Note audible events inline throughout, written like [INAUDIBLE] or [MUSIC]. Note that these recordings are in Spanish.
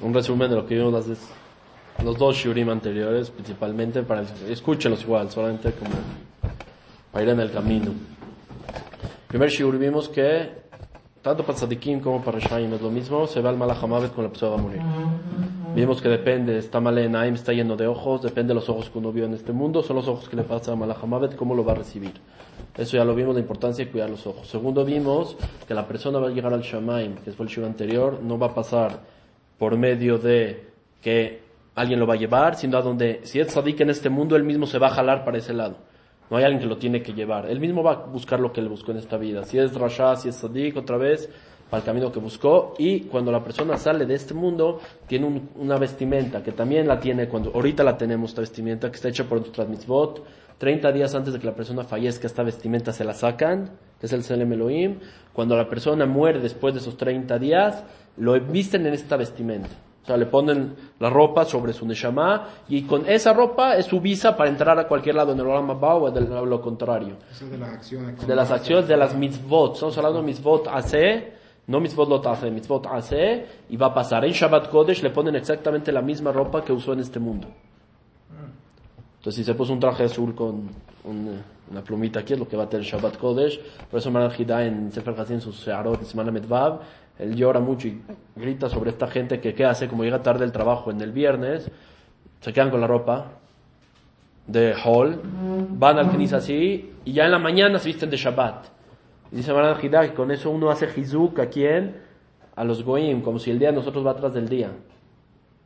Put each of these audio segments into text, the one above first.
Un resumen de lo que vimos las, los dos shurim anteriores, principalmente, para escúchenlos igual, solamente como para ir en el camino. Primer shiur vimos que tanto para Sadikim como para Reshaim es lo mismo, se va al Malachamavet con la persona va a morir. Vimos que depende, está mal en Aim, está lleno de ojos, depende de los ojos que uno vio en este mundo, son los ojos que le pasa a Malachamavet, cómo lo va a recibir. Eso ya lo vimos, la importancia de cuidar los ojos. Segundo, vimos que la persona va a llegar al Shamaim, que fue el shiur anterior, no va a pasar por medio de que alguien lo va a llevar, sino a donde, si es Sadik en este mundo, él mismo se va a jalar para ese lado. No hay alguien que lo tiene que llevar. Él mismo va a buscar lo que él buscó en esta vida. Si es Rasha, si es Sadik, otra vez, para el camino que buscó. Y cuando la persona sale de este mundo, tiene una vestimenta, que también la tiene cuando, ahorita la tenemos, esta vestimenta, que está hecha por nuestras mitzvot. 30 días antes de que la persona fallezca, esta vestimenta se la sacan, que es el Selem Elohim. Cuando la persona muere después de esos 30 días, lo visten en esta vestimenta. O sea, le ponen la ropa sobre su neshama y con esa ropa es su visa para entrar a cualquier lado en el Olam o de lo contrario. Eso de las acciones. De las acciones, de las mitzvot. Estamos hablando de mitzvot hace, no mitzvot lot hace, mitzvot hace, y va a pasar. En Shabbat Kodesh le ponen exactamente la misma ropa que usó en este mundo. Entonces, si se puso un traje azul con un, una plumita aquí, es lo que va a tener Shabbat Kodesh. Por eso Hida en Sefer Hasim, su Searot, en Semana Medvav, él llora mucho y grita sobre esta gente que qué hace, como llega tarde del trabajo en el viernes, se quedan con la ropa de Hall, van al Knis así, y ya en la mañana se visten de Shabbat. Y dice Hida que con eso uno hace Hizuk a quién? A los Goim, como si el día de nosotros va atrás del día.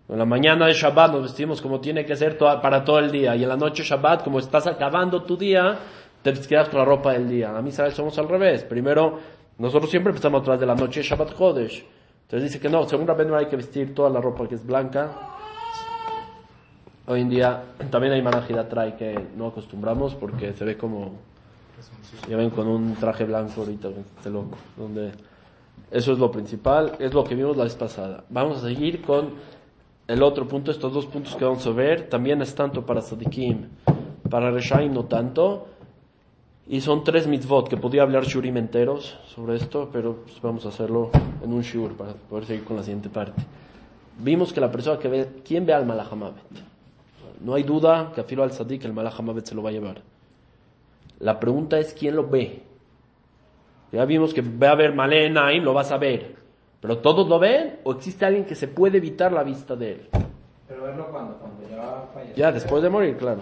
En la mañana de Shabbat nos vestimos como tiene que ser para todo el día. Y en la noche Shabbat, como estás acabando tu día, te quedas con la ropa del día. A mí, ¿sabes? Somos al revés. Primero, nosotros siempre empezamos atrás de la noche Shabbat Kodesh. Entonces dice que no, según Rabbi no hay que vestir toda la ropa que es blanca. Hoy en día también hay manajida trae que no acostumbramos porque se ve como ya ven con un traje blanco ahorita, este loco. Donde eso es lo principal, es lo que vimos la vez pasada. Vamos a seguir con el otro punto, estos dos puntos que vamos a ver, también es tanto para Sadikim, para Reshaim no tanto. Y son tres mitzvot que podía hablar shurim enteros sobre esto, pero pues vamos a hacerlo en un shur para poder seguir con la siguiente parte. Vimos que la persona que ve, ¿quién ve al Malahamavet? No hay duda que afilo al Sadik el Malahamavet se lo va a llevar. La pregunta es quién lo ve. Ya vimos que ve a ver Malé Naim, lo vas a ver. Pero todos lo ven o existe alguien que se puede evitar la vista de él. Pero verlo cuando, cuando ya falleció. Ya después de morir, claro.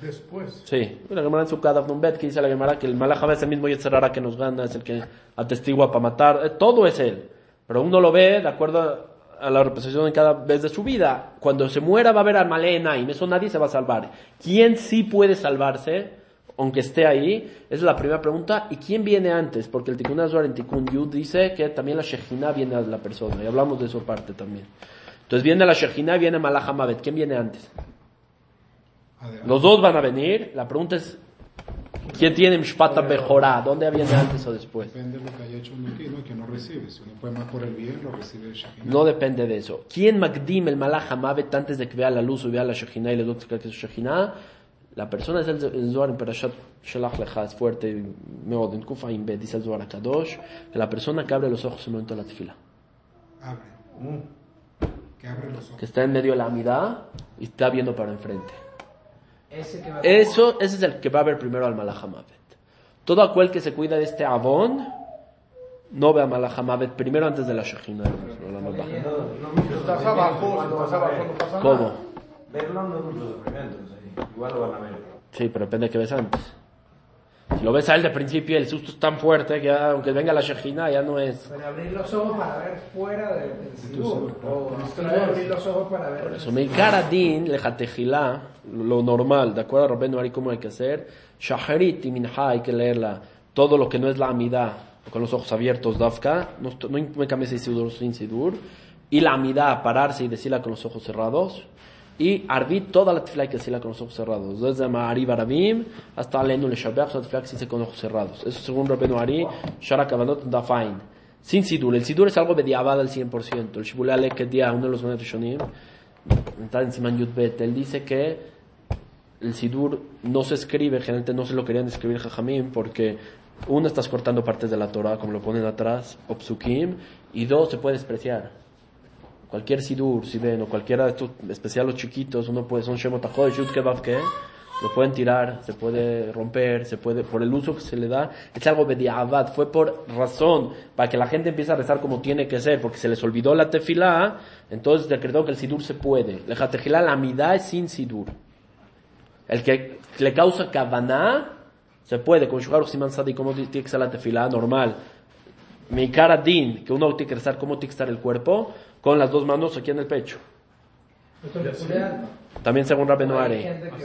Después. Sí, la Gemara en su Bet que dice la Gemara que el Malajama es el mismo Yetzerara que nos gana, es el que atestigua para matar, eh, todo es él. Pero uno lo ve de acuerdo a la representación en cada vez de su vida. Cuando se muera va a haber al Malena y eso nadie se va a salvar. ¿Quién sí puede salvarse? Aunque esté ahí, esa es la primera pregunta. ¿Y quién viene antes? Porque el Tikkun Azor en Tikkun Yud dice que también la Shejina viene a la persona, y hablamos de eso parte también. Entonces viene la Shejina y viene Malahamavet. ¿Quién viene antes? Los dos van a venir. La pregunta es, ¿quién tiene Mishpata Bejorá? ¿Dónde viene antes o después? Depende de lo que haya hecho uno aquí, ¿no? que no recibe. Si uno puede más por el bien, lo recibe el Shekhinah. No depende de eso. ¿Quién Magdim el Malach Hamavet antes de que vea la luz o vea la Shekhinah y le dote que es Shekhinah? La persona es el, Zohar en Perashat Shalach Lecha, es fuerte, Meod, en Kufa Imbe, dice el Zohar Kadosh, que la persona que abre los ojos en el momento de la tefila. Abre. Que abre los ojos. Que está en medio de la amidad y está viendo para enfrente. Ese que va Eso, ese es el que va a ver primero al Malahamavet. Todo aquel que se cuida de este Avon, no ve a Malahamavet primero antes de la Shekhinah. Estás abajo, si estás abajo no pasa nada. ¿Cómo? Verlo no es mucho sufrimiento, sí. Igual lo van a ver. Sí, pero depende de qué ves antes. Si lo ves a él de principio, el susto es tan fuerte que ya, aunque venga la Shekhinah ya no es. Pero abrir los ojos para ver fuera del sidur. O abrir los ojos para ver. Por eso, mi cara din, lejatejilá, lo normal, de acuerdo a Rabbeinu Ari, cómo hay que hacer. Shaharit y minha, hay que leerla. Todo lo que no es la amidad, con los ojos abiertos, dafka, no, no me cambies de sidur sin sidur. Y la amidad, pararse y decirla con los ojos cerrados. Y arbit toda la tefila que decirla con los ojos cerrados. Desde Ma'ari Barabim hasta Alenu Le Shabbat, la tefila que se con los ojos cerrados. Eso según Rabbeinu Ari, Shara Kavanot Dafain. Sin sidur. El sidur es algo mediabal al 100%. El Shibulale que día uno de los Benet Shonim, está en Siman Yudbet, él dice que el sidur no se escribe, generalmente no se lo querían escribir Jajamim porque Uno, estás cortando partes de la Torah, como lo ponen atrás, o psukim, y dos, se puede despreciar. Cualquier sidur, si ven, o cualquiera de estos, especial los chiquitos, uno puede, son shemotachod, shut kebav que, lo pueden tirar, se puede romper, se puede, por el uso que se le da, es algo bediabat, fue por razón, para que la gente empiece a rezar como tiene que ser, porque se les olvidó la tefilá, entonces decretó que el sidur se puede. La tefilá, la amidad es sin sidur. El que le causa kavaná, se puede, con Shuhar Siman Sadi, como tiene que ser la tefilá normal. Mi cara din, que uno tiene que rezar cómo tiene que estar el cuerpo, con las dos manos aquí en el pecho. También según Rabenu Hay Are. gente que,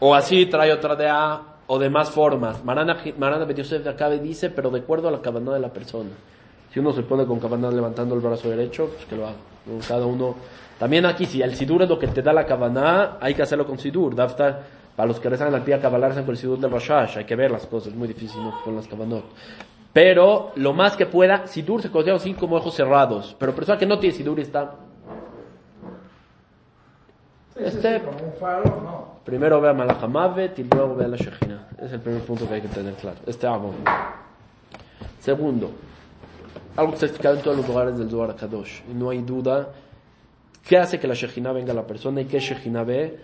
o así trae otra de A, o de más formas. Marana, Marana Bet Yosef de Acabe dice, pero de acuerdo a la cabana de la persona. Si uno se pone con cabana levantando el brazo derecho, pues que lo haga. Cada uno. También aquí, si el sidur es lo que te da la cabana, hay que hacerlo con sidur. Daftar, para los que rezan al pie a cabalar, con el sidur del Rashash. Hay que ver las cosas, es muy difícil ¿no? con las cabanot. Pero lo más que pueda, sidur se considera así como ojos cerrados. Pero persona que no tiene sidur está. Este- como un faro, no. Primero ve a Malachamavet y luego ve a la Shejina. Es el primer punto que hay que tener claro. Este amo. Segundo, algo que está explicado en todos los lugares del Zohar Kadosh. Y no hay duda. ¿Qué hace que la Shejina venga a la persona y qué Shejina ve?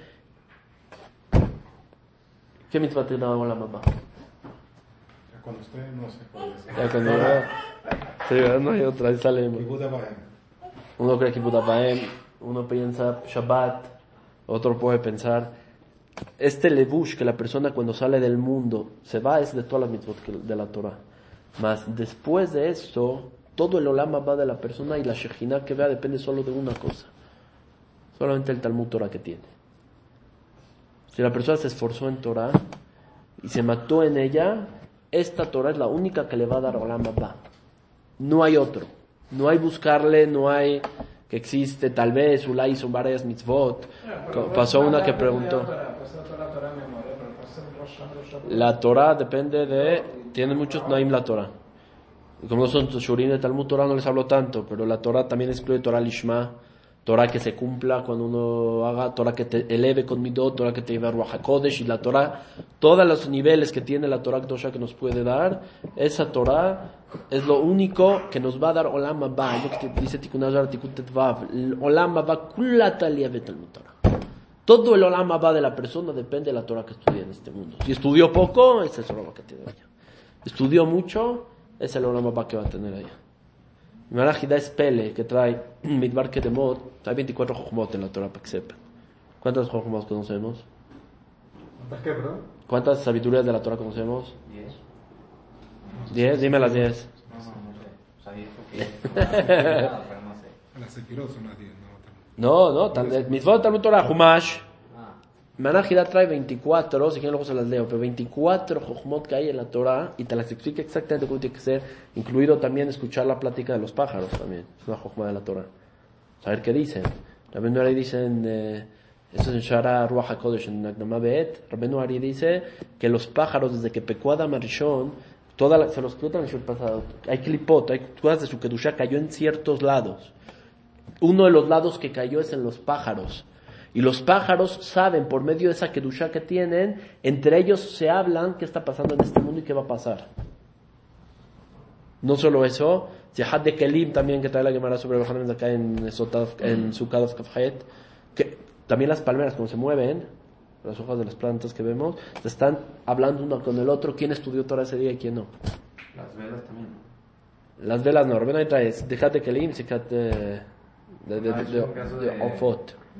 ¿Qué mitzvah tiene la mamá? Cuando usted no cuál es. Ya cuando Sí, ¿verdad? no hay otra, ahí sale. Bahem. Uno cree que Budabaem, uno piensa Shabbat, otro puede pensar. Este levush que la persona cuando sale del mundo se va es de todas las mitzvot de la Torah. Mas después de esto, todo el olama va de la persona y la shejina que vea depende solo de una cosa. Solamente el Talmud Torah que tiene. Si la persona se esforzó en Torah y se mató en ella, esta Torah es la única que le va a dar olama va. No hay otro. No hay buscarle, no hay que existe, tal vez, Ulay hizo varias mitzvot. Pasó una que preguntó. La Torah depende de, tiene muchos naim la Torah. Como no son shurim de Talmud Torah no les hablo tanto, pero la Torah también excluye Torah Lishma, Torah que se cumpla cuando uno haga, Torah que te eleve con midot, Torah que te lleve a Ruach y la Torah, todos los niveles que tiene la Torah Kedosha que nos puede dar, esa Torah es lo único que nos va a dar Olam Abba, lo que dice Tikkun Azar, Tikkun Tetvav, Olam Abba, Kulata Liavet Talmud Torah. Todo el Olam Abba de la persona depende de la Torah que estudia en este mundo. Si estudió poco, ese es el Olam que tiene allá. Estudió mucho, ese es el Olam Abba que va a tener allá. Marajida es Pele, que trae Midbar Kedemot, trae 24 Jochmot en la Torah para que sepan. ¿Cuántas Jochmot conocemos? ¿Cuántas qué, perdón? ¿Cuántas sabidurías de la Torah conocemos? Diez. 10, dime las 10. No, no, no sé. O sea, diez porque... [LAUGHS] Nada, pero no sé. Las Sefirot son las 10, no. No, no, el Mitzvot Talmud Torah, Humash. Ah, Manajida trae 24, si quieren luego se las leo, pero 24 Jochmot que hay en la Torah y te las explica exactamente cómo tiene que ser, incluido también escuchar la plática de los pájaros también, es una Jochma de la Torah. Saber qué dicen. Rabenu Ari dicen, eh, eso es en Shara Ruach HaKodesh, en Nagnamah Be'et, Rabenu Ari dice que los pájaros desde que pecó Adam toda la- se los escrito en el pasado, hay clipot, hay cosas de su Kedusha, cayó en ciertos lados. Uno de los lados que cayó es en los pájaros. Y los pájaros saben, por medio de esa kedusha que tienen, entre ellos se hablan qué está pasando en este mundo y qué va a pasar. No solo eso, Yehad de Kelim también, que trae la Gemara sobre Hanem acá en, en Kafhet, que también las palmeras, cuando se mueven, las hojas de las plantas que vemos, se están hablando uno con el otro, quién estudió Torah ese día y quién no. las velas también. Las velas no, ven ahí traes, Yehad de Kelim, Yehad de, de, de, de, Ah, de- de.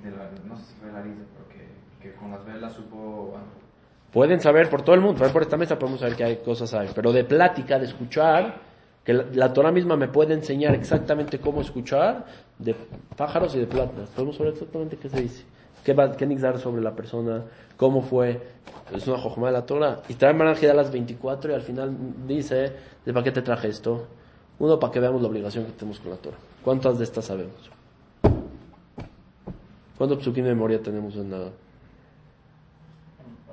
De la- no sé si fue Larisa, pero que, que con las velas supo... bueno, Pueden saber por todo el mundo, por esta mesa podemos saber que hay cosas hay, pero de plática, de escuchar, que la, la Torah misma me puede enseñar exactamente cómo escuchar, de pájaros y de plantas, podemos saber exactamente qué se dice, qué va, qué nixar sobre la persona, cómo fue, es una jojoma de la Torah, y trae Marajida a las 24 y al final dice, ¿de para qué te traje esto? Uno, para que veamos la obligación que tenemos con la Torah. ¿Cuántas de estas sabemos? ¿Cuántos psukim de memoria tenemos en la...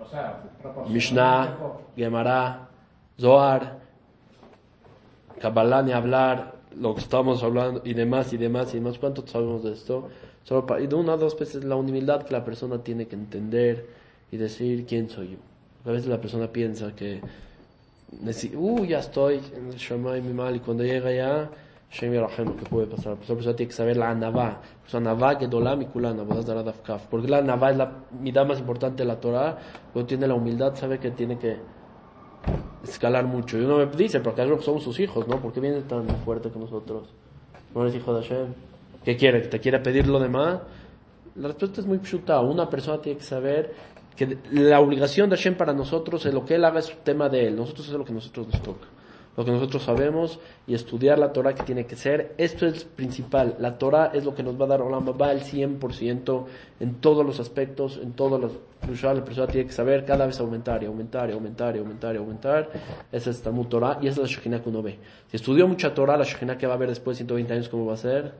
O sea, Mishnah. Gemara, Zohar, Kabbalah, ni hablar, lo que estamos hablando, y demás, y demás, y demás. ¿Cuánto sabemos de esto? Solo para, y de una o dos veces la humildad que la persona tiene que entender y decir quién soy yo. A veces la persona piensa que uh, ya estoy en el Shammai mi mal, y cuando llega ya, Shem Yerachem, que puede pasar. Pues la persona tiene que saber la Anavá. Pues Anavá, Mikulan, Abodas Darad Afkaf. Porque la Anavá es la mitad más importante de la Torah. Cuando tiene la humildad, sabe que tiene que escalar mucho. Y uno me dice, pero que somos sus hijos, ¿no? ¿Por qué viene tan fuerte con nosotros? No eres hijo de Hashem. ¿Qué quiere? ¿Que te quiere pedir lo demás? La respuesta es muy chuta. Una persona tiene que saber que la obligación de Hashem para nosotros es lo que Él haga es tema de Él. Nosotros es lo que nosotros nos toca. Lo que nosotros sabemos y estudiar la Torah que tiene que ser. Esto es principal. La Torah es lo que nos va a dar Olam va el 100% en todos los aspectos, en todos los... La persona tiene que saber cada vez aumentar y aumentar y aumentar y aumentar y aumentar. Esa es Talmud Torah y esa es la Shekhinah que uno ve. Si estudió mucha Torah, la Shekhinah que va a ver después de 120 años, ¿cómo va a ser?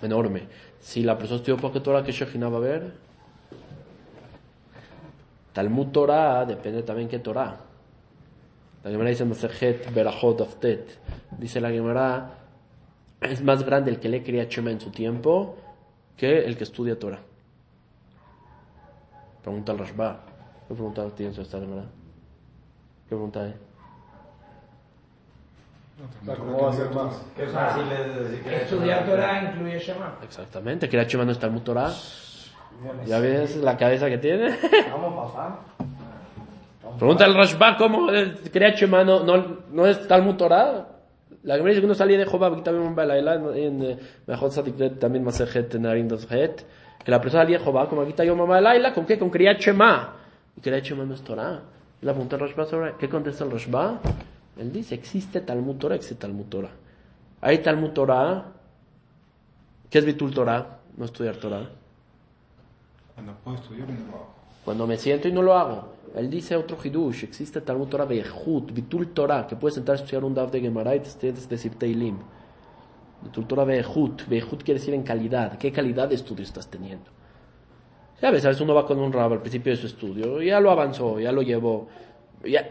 Enorme. Si la persona estudió poca Torah, ¿qué Shekhinah va a ver? Talmud Torah depende también qué Torah. La Gemara dice Masejet Berachot Aftet. Dice la Gemara, es más grande el que le cría Chema en su tiempo que el que estudia Torah. Pregunta al Rashba. ¿Qué pregunta tienes sobre esta Gemara? ¿Qué pregunta hay? Sea, ¿cómo va a ser más? Que es fácil es decir que Estudiar Torah incluye Shema. Exactamente, que Chema no es Talmud Torah. ¿Ya ves la cabeza que tiene? Vamos, papá. Pregunta al Rashba cómo el Kriyat Shema no, no, no es Talmud Torah. La Gemara dice que uno salía de aquí también en eh, Mejor Sadik también Masejet Narim Het, que la persona salía de Jehová, como aquí está yo mamá Laila, ¿con qué? Con Kriyat Shema. Y Kriyat Shema no es Torah. La pregunta al Rashba sobre, ¿qué contesta el Rashba? Él dice, existe Talmud Torah, existe Talmud Torah. Hay Talmud Torah, ¿qué es Bitul Torah? No estudiar Torah. Cuando puedo estudiar, no. Cuando me siento y no lo hago. Él dice otro hidush, existe Talmud Torah Behut, Bitul Torah, que puedes sentar a estudiar un daf de Gemara y te decir Teilim. Bitul Torah Behut, Behut quiere decir en calidad. ¿Qué calidad de estudio estás teniendo? Ya ves, a veces uno va con un rabo al principio de su estudio, ya lo avanzó, ya lo llevó. Ya,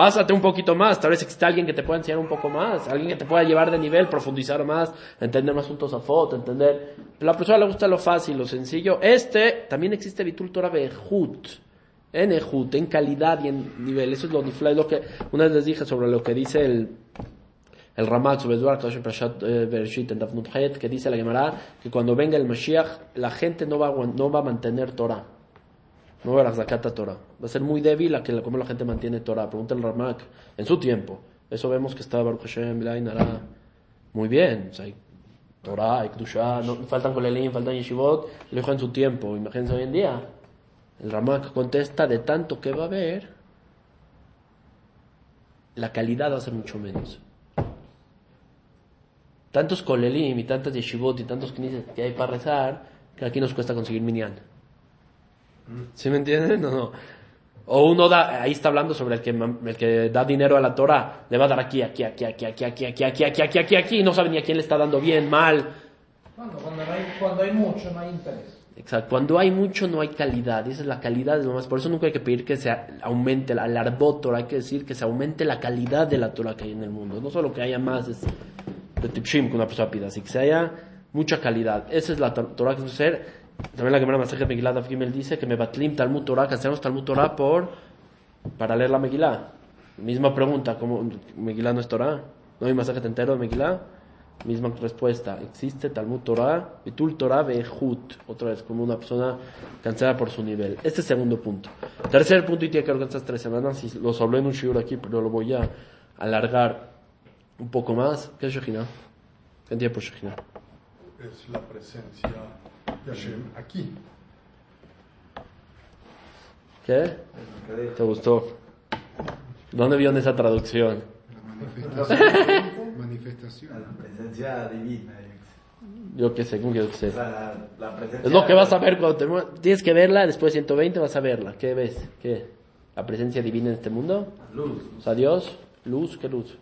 pásate un poquito más, tal vez existe alguien que te pueda enseñar un poco más, alguien que te pueda llevar de nivel, profundizar más, entender más puntos a foto, entender. La persona le gusta lo fácil, lo sencillo. Este también existe Bitul Torah Behut en Ejut, en calidad y en nivel. Eso es lo es lo que una vez les dije sobre lo que dice el el Ramak sobre Hayet, que dice la Gemara que cuando venga el Mashiach la gente no va no va a mantener Torah. No va a Zakata Torah. Va a ser muy débil a que como la gente mantiene Torah. Pregunta el Ramak en su tiempo. Eso vemos que está Baruch Hashem, hará muy bien. Hay Torah, hay no, faltan Kolelim, faltan Yeshivot, lo dijo en su tiempo. Imagínense hoy en día. El Ramak contesta de tanto que va a haber, la calidad va a ser mucho menos. Tantos kolelim y tantas yeshivot y tantos knisset que hay para rezar, que aquí nos cuesta conseguir minyan. ¿Sí me entienden? No, no. O uno da, ahí está hablando sobre el que, el que da dinero a la Torah, le va a dar aquí, aquí, aquí, aquí, aquí, aquí, aquí, aquí, aquí, aquí, aquí, aquí, y no sabe ni a quién le está dando bien, mal. Cuando, cuando, hay, cuando hay mucho, no hay interés. Exacto. Cuando hay mucho no hay calidad. Esa es la calidad de lo más. Por eso nunca hay que pedir que se aumente la, la Torah. Hay que decir que se aumente la calidad de la Torah que hay en el mundo. No solo que haya más es de tipshim que una persona pida, así que se haya mucha calidad. Esa es la Torah que ser. También la Gemara Masaje Megillah Daf Gimel dice que me batlim Talmud Torah, hacemos Talmud Torah por para leer la Megillah. Misma pregunta, ¿cómo Megillah no es Torah? ¿No hay masaje entero de Megillah? Misma respuesta. Existe Talmud Torah, Bitul Torah Behut. Otra vez, como una persona cansada por su nivel. Este segundo punto. Tercer punto, y tiene que ver con estas tres semanas. Y los hablé en un shiur aquí, pero lo voy a alargar un poco más. ¿Qué es Shekhinah? ¿Qué entiende por Shekhinah? Es la presencia de Hashem aquí. ¿Qué? ¿Te gustó? ¿Dónde vio en esa traducción? La manifestación. manifestación. La presencia divina. Yo qué sé, ¿cómo que sé? La, la presencia Es lo que vas a ver cuando te. Tienes que verla, después de 120 vas a verla. ¿Qué ves? ¿Qué? ¿La presencia divina en este mundo? Luz. O sea, Dios, luz, ¿qué luz?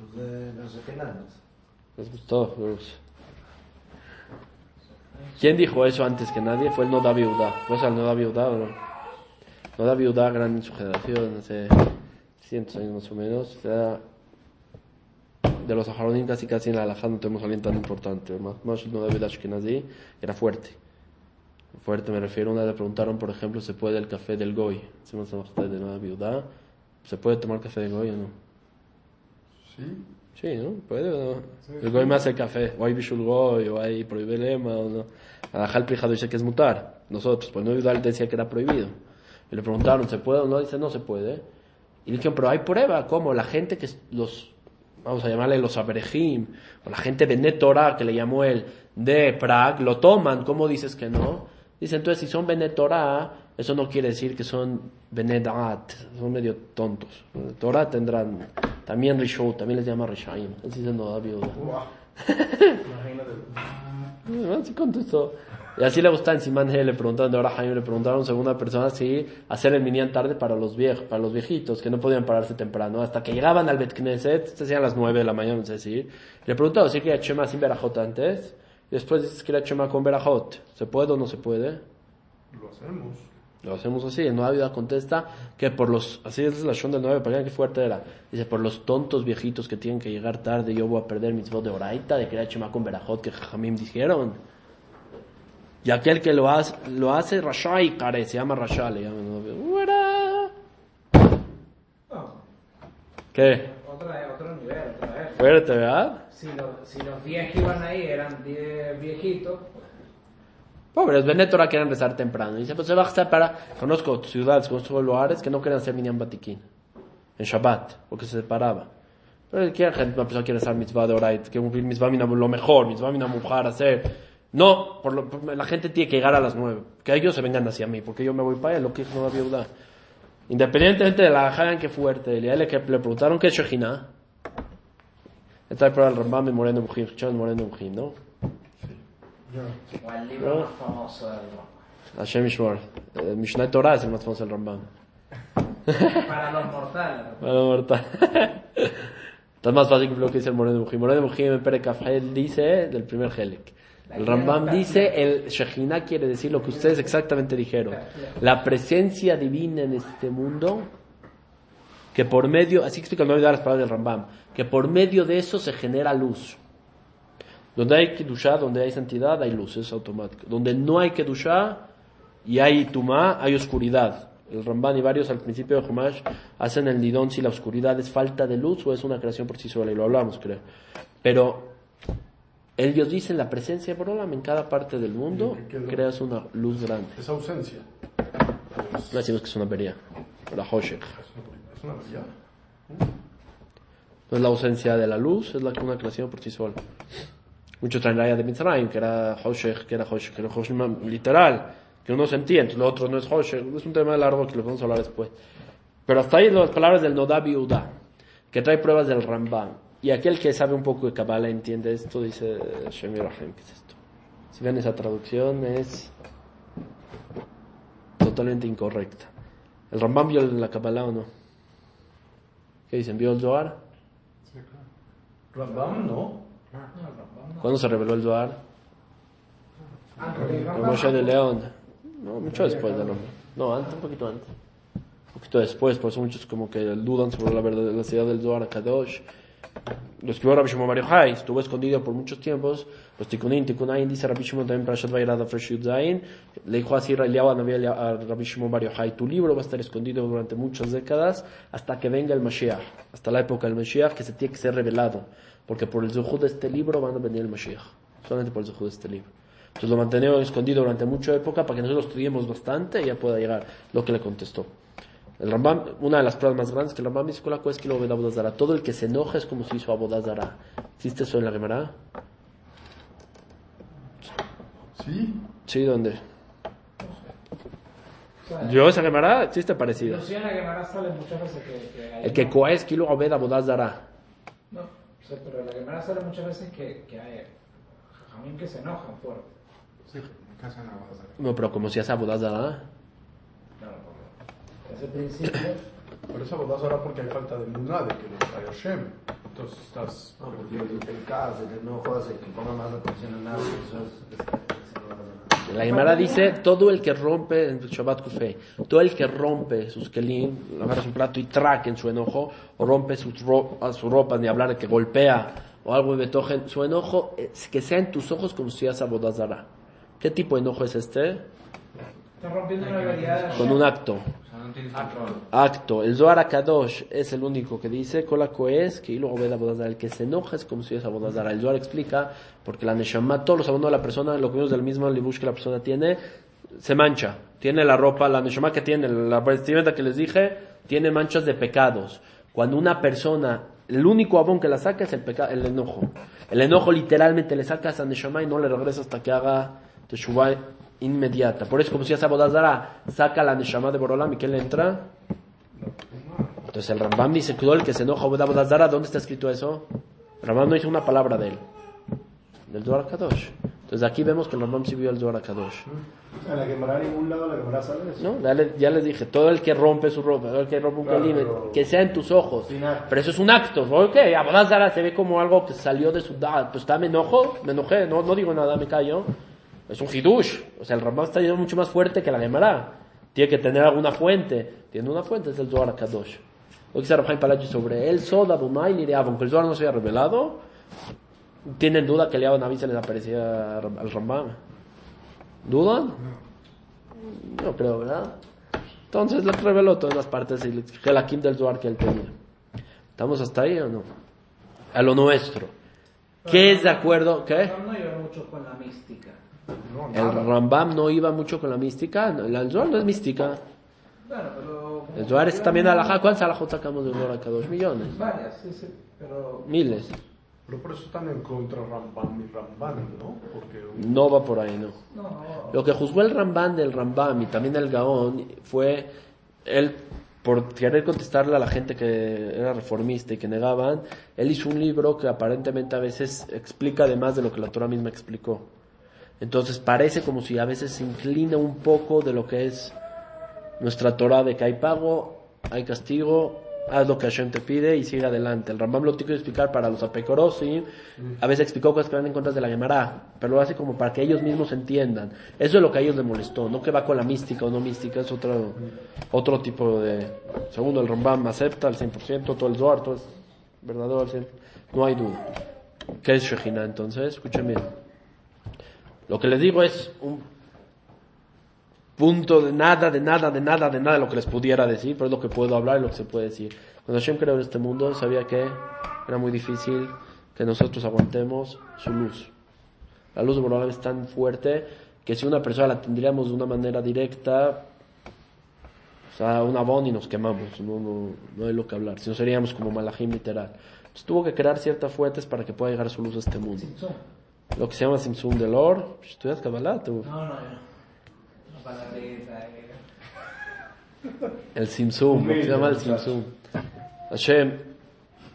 Luz de los enanos. Les gustó, luz. ¿Quién dijo eso antes que nadie? Fue el Noda Viuda. ¿Vos al Noda Viuda o no? Noda Viuda, gran en su generación, hace cientos años más o menos. Era de los ajaronim casi casi en la alajá no tenemos alguien tan importante. Más, Noda Viuda Ashkenazi era fuerte. Fuerte me refiero, una le preguntaron, por ejemplo, ¿se puede el café del Goy? De Noda Viuda. ¿Se puede tomar café de goy o no? Sí. Sí, ¿no? ¿Puede o no? El goy me hace café. O hay bishul goy, o hay prohíbe lema, o no. Alajal Pijado dice que es mutar. Nosotros, pues no Yudal decía que era prohibido. Y le preguntaron, ¿se puede o no? Dice, no se puede. Y le dijeron, pero hay prueba, ¿cómo? La gente que los, vamos a llamarle los aberejim, o la gente de Netorah, que le llamó él, de Prag, lo toman, ¿cómo dices que no? Dice, entonces, si son Benetorah, eso no quiere decir que son Benedat, son medio tontos. Torah tendrán, también Rishon, también les llama Rishaim. Así se no da viuda. Ah, Así contestó. Y así le gusta en Simán le preguntaron de ahora Jaime, le preguntaron a una segunda persona si hacer el minyan tarde para los viejos, para los viejitos, que no podían pararse temprano, hasta que llegaban al Bet Knesset, se hacían las 9 de la mañana, no sé si. Le preguntaron si quería Chema sin Berajot antes, y después dices que era Chema con Berajot. ¿Se puede o no se puede? Lo hacemos. Lo hacemos así. En Nueva Vida contesta que por los, así es la shon del 9, para que fuerte era. Dice, por los tontos viejitos que tienen que llegar tarde, yo voy a perder mis voz de oraita, de que era Chema con Berajot, que Jamim dijeron. Y aquel que lo hace, lo hace Rashai Kare, se llama Rasha, le llaman. ¿no? No, ¿Qué? otra, otro nivel, otra vez. Fuerte, ¿verdad? Si, los si los 10 que iban ahí eran 10 viejitos, Pobres, Benétora quieren rezar temprano. Dice, pues se va a estar para... Conozco ciudades, conozco lugares que no quieren hacer Minyan Batikin. En Shabbat, porque se separaba. Pero quiere gente, una persona quiere hacer mitzvah de Orait, que cumplir mitzvah lo mejor, mitzvah mujar, hacer... No, por lo- por- la gente tiene que llegar a las nueve. Que ellos se vengan hacia mí, porque yo me voy para allá, lo que no había duda. Independientemente de la hagan que fuerte, le, le, le preguntaron qué es Shejina. Esta es para el Rambam y Moreno escucharon Moreno Mujim, ¿no? O el libro más famoso del rock. Hashem Ishmar. El Mishnah Torah es el más famoso del Rambam. [LAUGHS] Para los mortales. Bueno, Marta. Está más fácil que lo que dice el Moreno Mujim. Moreno Mujim en Pere dice del primer Helek. El Rambam dice, el Shekhinah quiere decir lo que ustedes exactamente dijeron. La presencia divina en este mundo, que por medio, así explica, no voy a dar las palabras del Rambam, que por medio de eso se genera luz. Donde hay Kedushá, donde hay santidad, hay luz, es automático. Donde no hay Kedushá y hay Tumá, hay oscuridad. El Ramban y varios al principio de Humash hacen el nidón si la oscuridad es falta de luz o es una creación por sí sola, y lo hablamos, creo. Pero ellos dicen la presencia de Borolam en cada parte del mundo creas una luz grande. Es ausencia. No decimos que es una pería, la Hoshek. Es una realidad. No es la ausencia de la luz, es la una creación por sí sola. Muchos traen la idea de Mitzrayim, que era Hoshech, que era Hoshech, que era Hoshech literal, que uno se entiende, lo otro no es Hoshech. Es un tema largo que lo vamos a hablar después. Pero hasta ahí las palabras del Nodabi Uda, que trae pruebas del Ramban. Y aquel que sabe un poco de Kabbalah entiende esto, dice Shemi Rahem, ¿qué es esto? Si ven esa traducción es totalmente incorrecta. ¿El Rambam vio la Kabbalah o no? ¿Qué dicen? ¿Vio el Zohar? Rambam no. ¿Cuándo se reveló el Zohar? Con Moshe de León. No, mucho después del Rambam. No, antes, un poquito antes. Un poquito después, por eso muchos como que dudan sobre la verdadera del Zohar Kadosh. Lo escribió Rabbi Shimon Bar Yochai, estuvo escondido por muchos tiempos. Los Tikunin, Tikunayin, dice Rabbi Shimon también para Yud Zayin. Le dijo así a Rabbi Shimon Bar Yochai, tu libro va a estar escondido durante muchas décadas hasta que venga el Mashiach, hasta la época del Mashiach que se tiene que ser revelado. Porque por el zuhud de este libro van a venir el Mashiach. Solamente por el zuhud de este libro. Entonces lo mantenemos escondido durante mucha época para que nosotros lo estudiemos bastante y ya pueda llegar lo que le contestó. El Rambam, una de las pruebas más grandes que el Rambam dice con la cual es que lo ve Abodazara. Todo el que se enoja es como si hizo Abodazara. ¿Existe eso en la Gemara? Sí. Sí, ¿dónde? Yo esa Gemara existe parecido. Inclusive en la Gemara sale muchas veces que, que hay El que uno- coes kilo obed Abodazara. No, o sea, pero en la Gemara sale muchas veces que, que hay jajamín que se enojan fuerte. Sí, de Navajas. No, pero como si hace Abodazara. Ese principio. Por eso votas ahora porque hay falta de muná, de que lo trae Hashem. Entonces estás... No, porque el, el caos, el enojo hace que ponga más atención en algo. Eso es, es- es- La Gemara dice, todo el que rompe, en Shabbat Kufei, todo el que rompe sus kelim, agarra un plato y traque en su enojo, o rompe sus ro- a su ropa, ni hablar de que golpea, o algo de betojen, su enojo, es que sea en tus ojos como si fueras Abodazara. ¿Qué tipo de enojo es este? Está rompiendo una realidad Con un acto. Acto. El Zohar Akadosh es el único que dice, Koes, que luego ve la. El que se enoja es como si es abodazara. El Zohar explica, porque la Neshama, todos los abonos de la persona, lo que vemos del mismo libush que la persona tiene, se mancha. Tiene la ropa, la Neshama que tiene, la vestimenta que les dije, tiene manchas de pecados. Cuando una persona, el único abón que la saca es el, peca- el enojo. El enojo literalmente le saca a Neshama y no le regresa hasta que haga Teshuvah inmediata. Por eso, como si hace abodazara, saca la Neshama de Borolam y que le entra. Entonces el Rambam dice todo el que se enoja Abodazara, ¿dónde está escrito eso? El Rambam no hizo una palabra de él. Del Zohar Kadosh. Entonces aquí vemos que el Rambam sí vio el Zohar Kadosh. A la quemará ningún lado, la quemará sale eso. ¿No? Ya, le- ya les dije, todo el que rompe su ropa, todo el que rompe un Claro, kelim, pero- que sea en tus ojos. Pero eso es un acto. Ok, Abodazara se ve como algo que salió de su dad. Pues está, me enojo, me enojé, no, no digo nada, me callo. Es un hidush. O sea, el Rambam está yendo mucho más fuerte que la Gemara. Tiene que tener alguna fuente. Tiene una fuente, es el Zohar Kadosh. Lo que dice Palachi sobre él, Soda, Bunay, ni de aunque el Zohar no se haya revelado, tienen duda que Eliab Naví se les aparecía al Rambam. ¿Dudan? No creo, ¿verdad? Entonces le reveló todas las partes y el Hakim del Zohar que él tenía. ¿Estamos hasta ahí o no? A lo nuestro. ¿Qué es de acuerdo? ¿Qué? No, la. No, El. Rambam no iba mucho con la mística. El Zohar no es mística. Bueno, pero... El Zohar es también alajá. ¿Cuántos alajot sacamos del Zohar acá? Dos millones. Varias, sí, sí, pero... Miles. Pero por eso están en contra Rambam y Ramban, ¿no? Porque No va por ahí, no. No, no. Lo que juzgó el Rambam del Rambam y también el Gaón fue él por querer contestarle a la gente que era reformista y que negaban, él hizo un libro que aparentemente a veces explica además de lo que la Torah misma explicó. Entonces parece como si a veces se inclina un poco de lo que es nuestra Torah de que hay pago, hay castigo, haz lo que Hashem te pide y sigue adelante. El Rambam lo tiene que explicar para los apecorosi, a veces explicó cosas que van en contra de la Gemara, pero lo hace como para que ellos mismos entiendan. Eso es lo que a ellos les molestó, no que va con la mística o no mística, es otro, otro tipo de... Segundo, el Rambam acepta al 100%, todo el Zohar, todo es verdadero al 100%, no hay duda. ¿Qué es Shejina entonces? Escuchen bien. Lo que les digo es un punto de nada, de nada, de nada, de nada lo que les pudiera decir, pero es lo que puedo hablar y lo que se puede decir. Cuando Hashem creó este mundo, sabía que era muy difícil que nosotros aguantemos su luz. La luz de Borolam es tan fuerte que si una persona la tendríamos de una manera directa, o sea, un abón y nos quemamos, no, no, no hay lo que hablar, si no seríamos como malajim literal. Entonces tuvo que crear ciertas fuentes para que pueda llegar su luz a este mundo. Lo que se llama Simsum del Or, estudias Kabbalah, tú. No, no, no. Eh. El Simsum, lo que se llama el Simsum. Hashem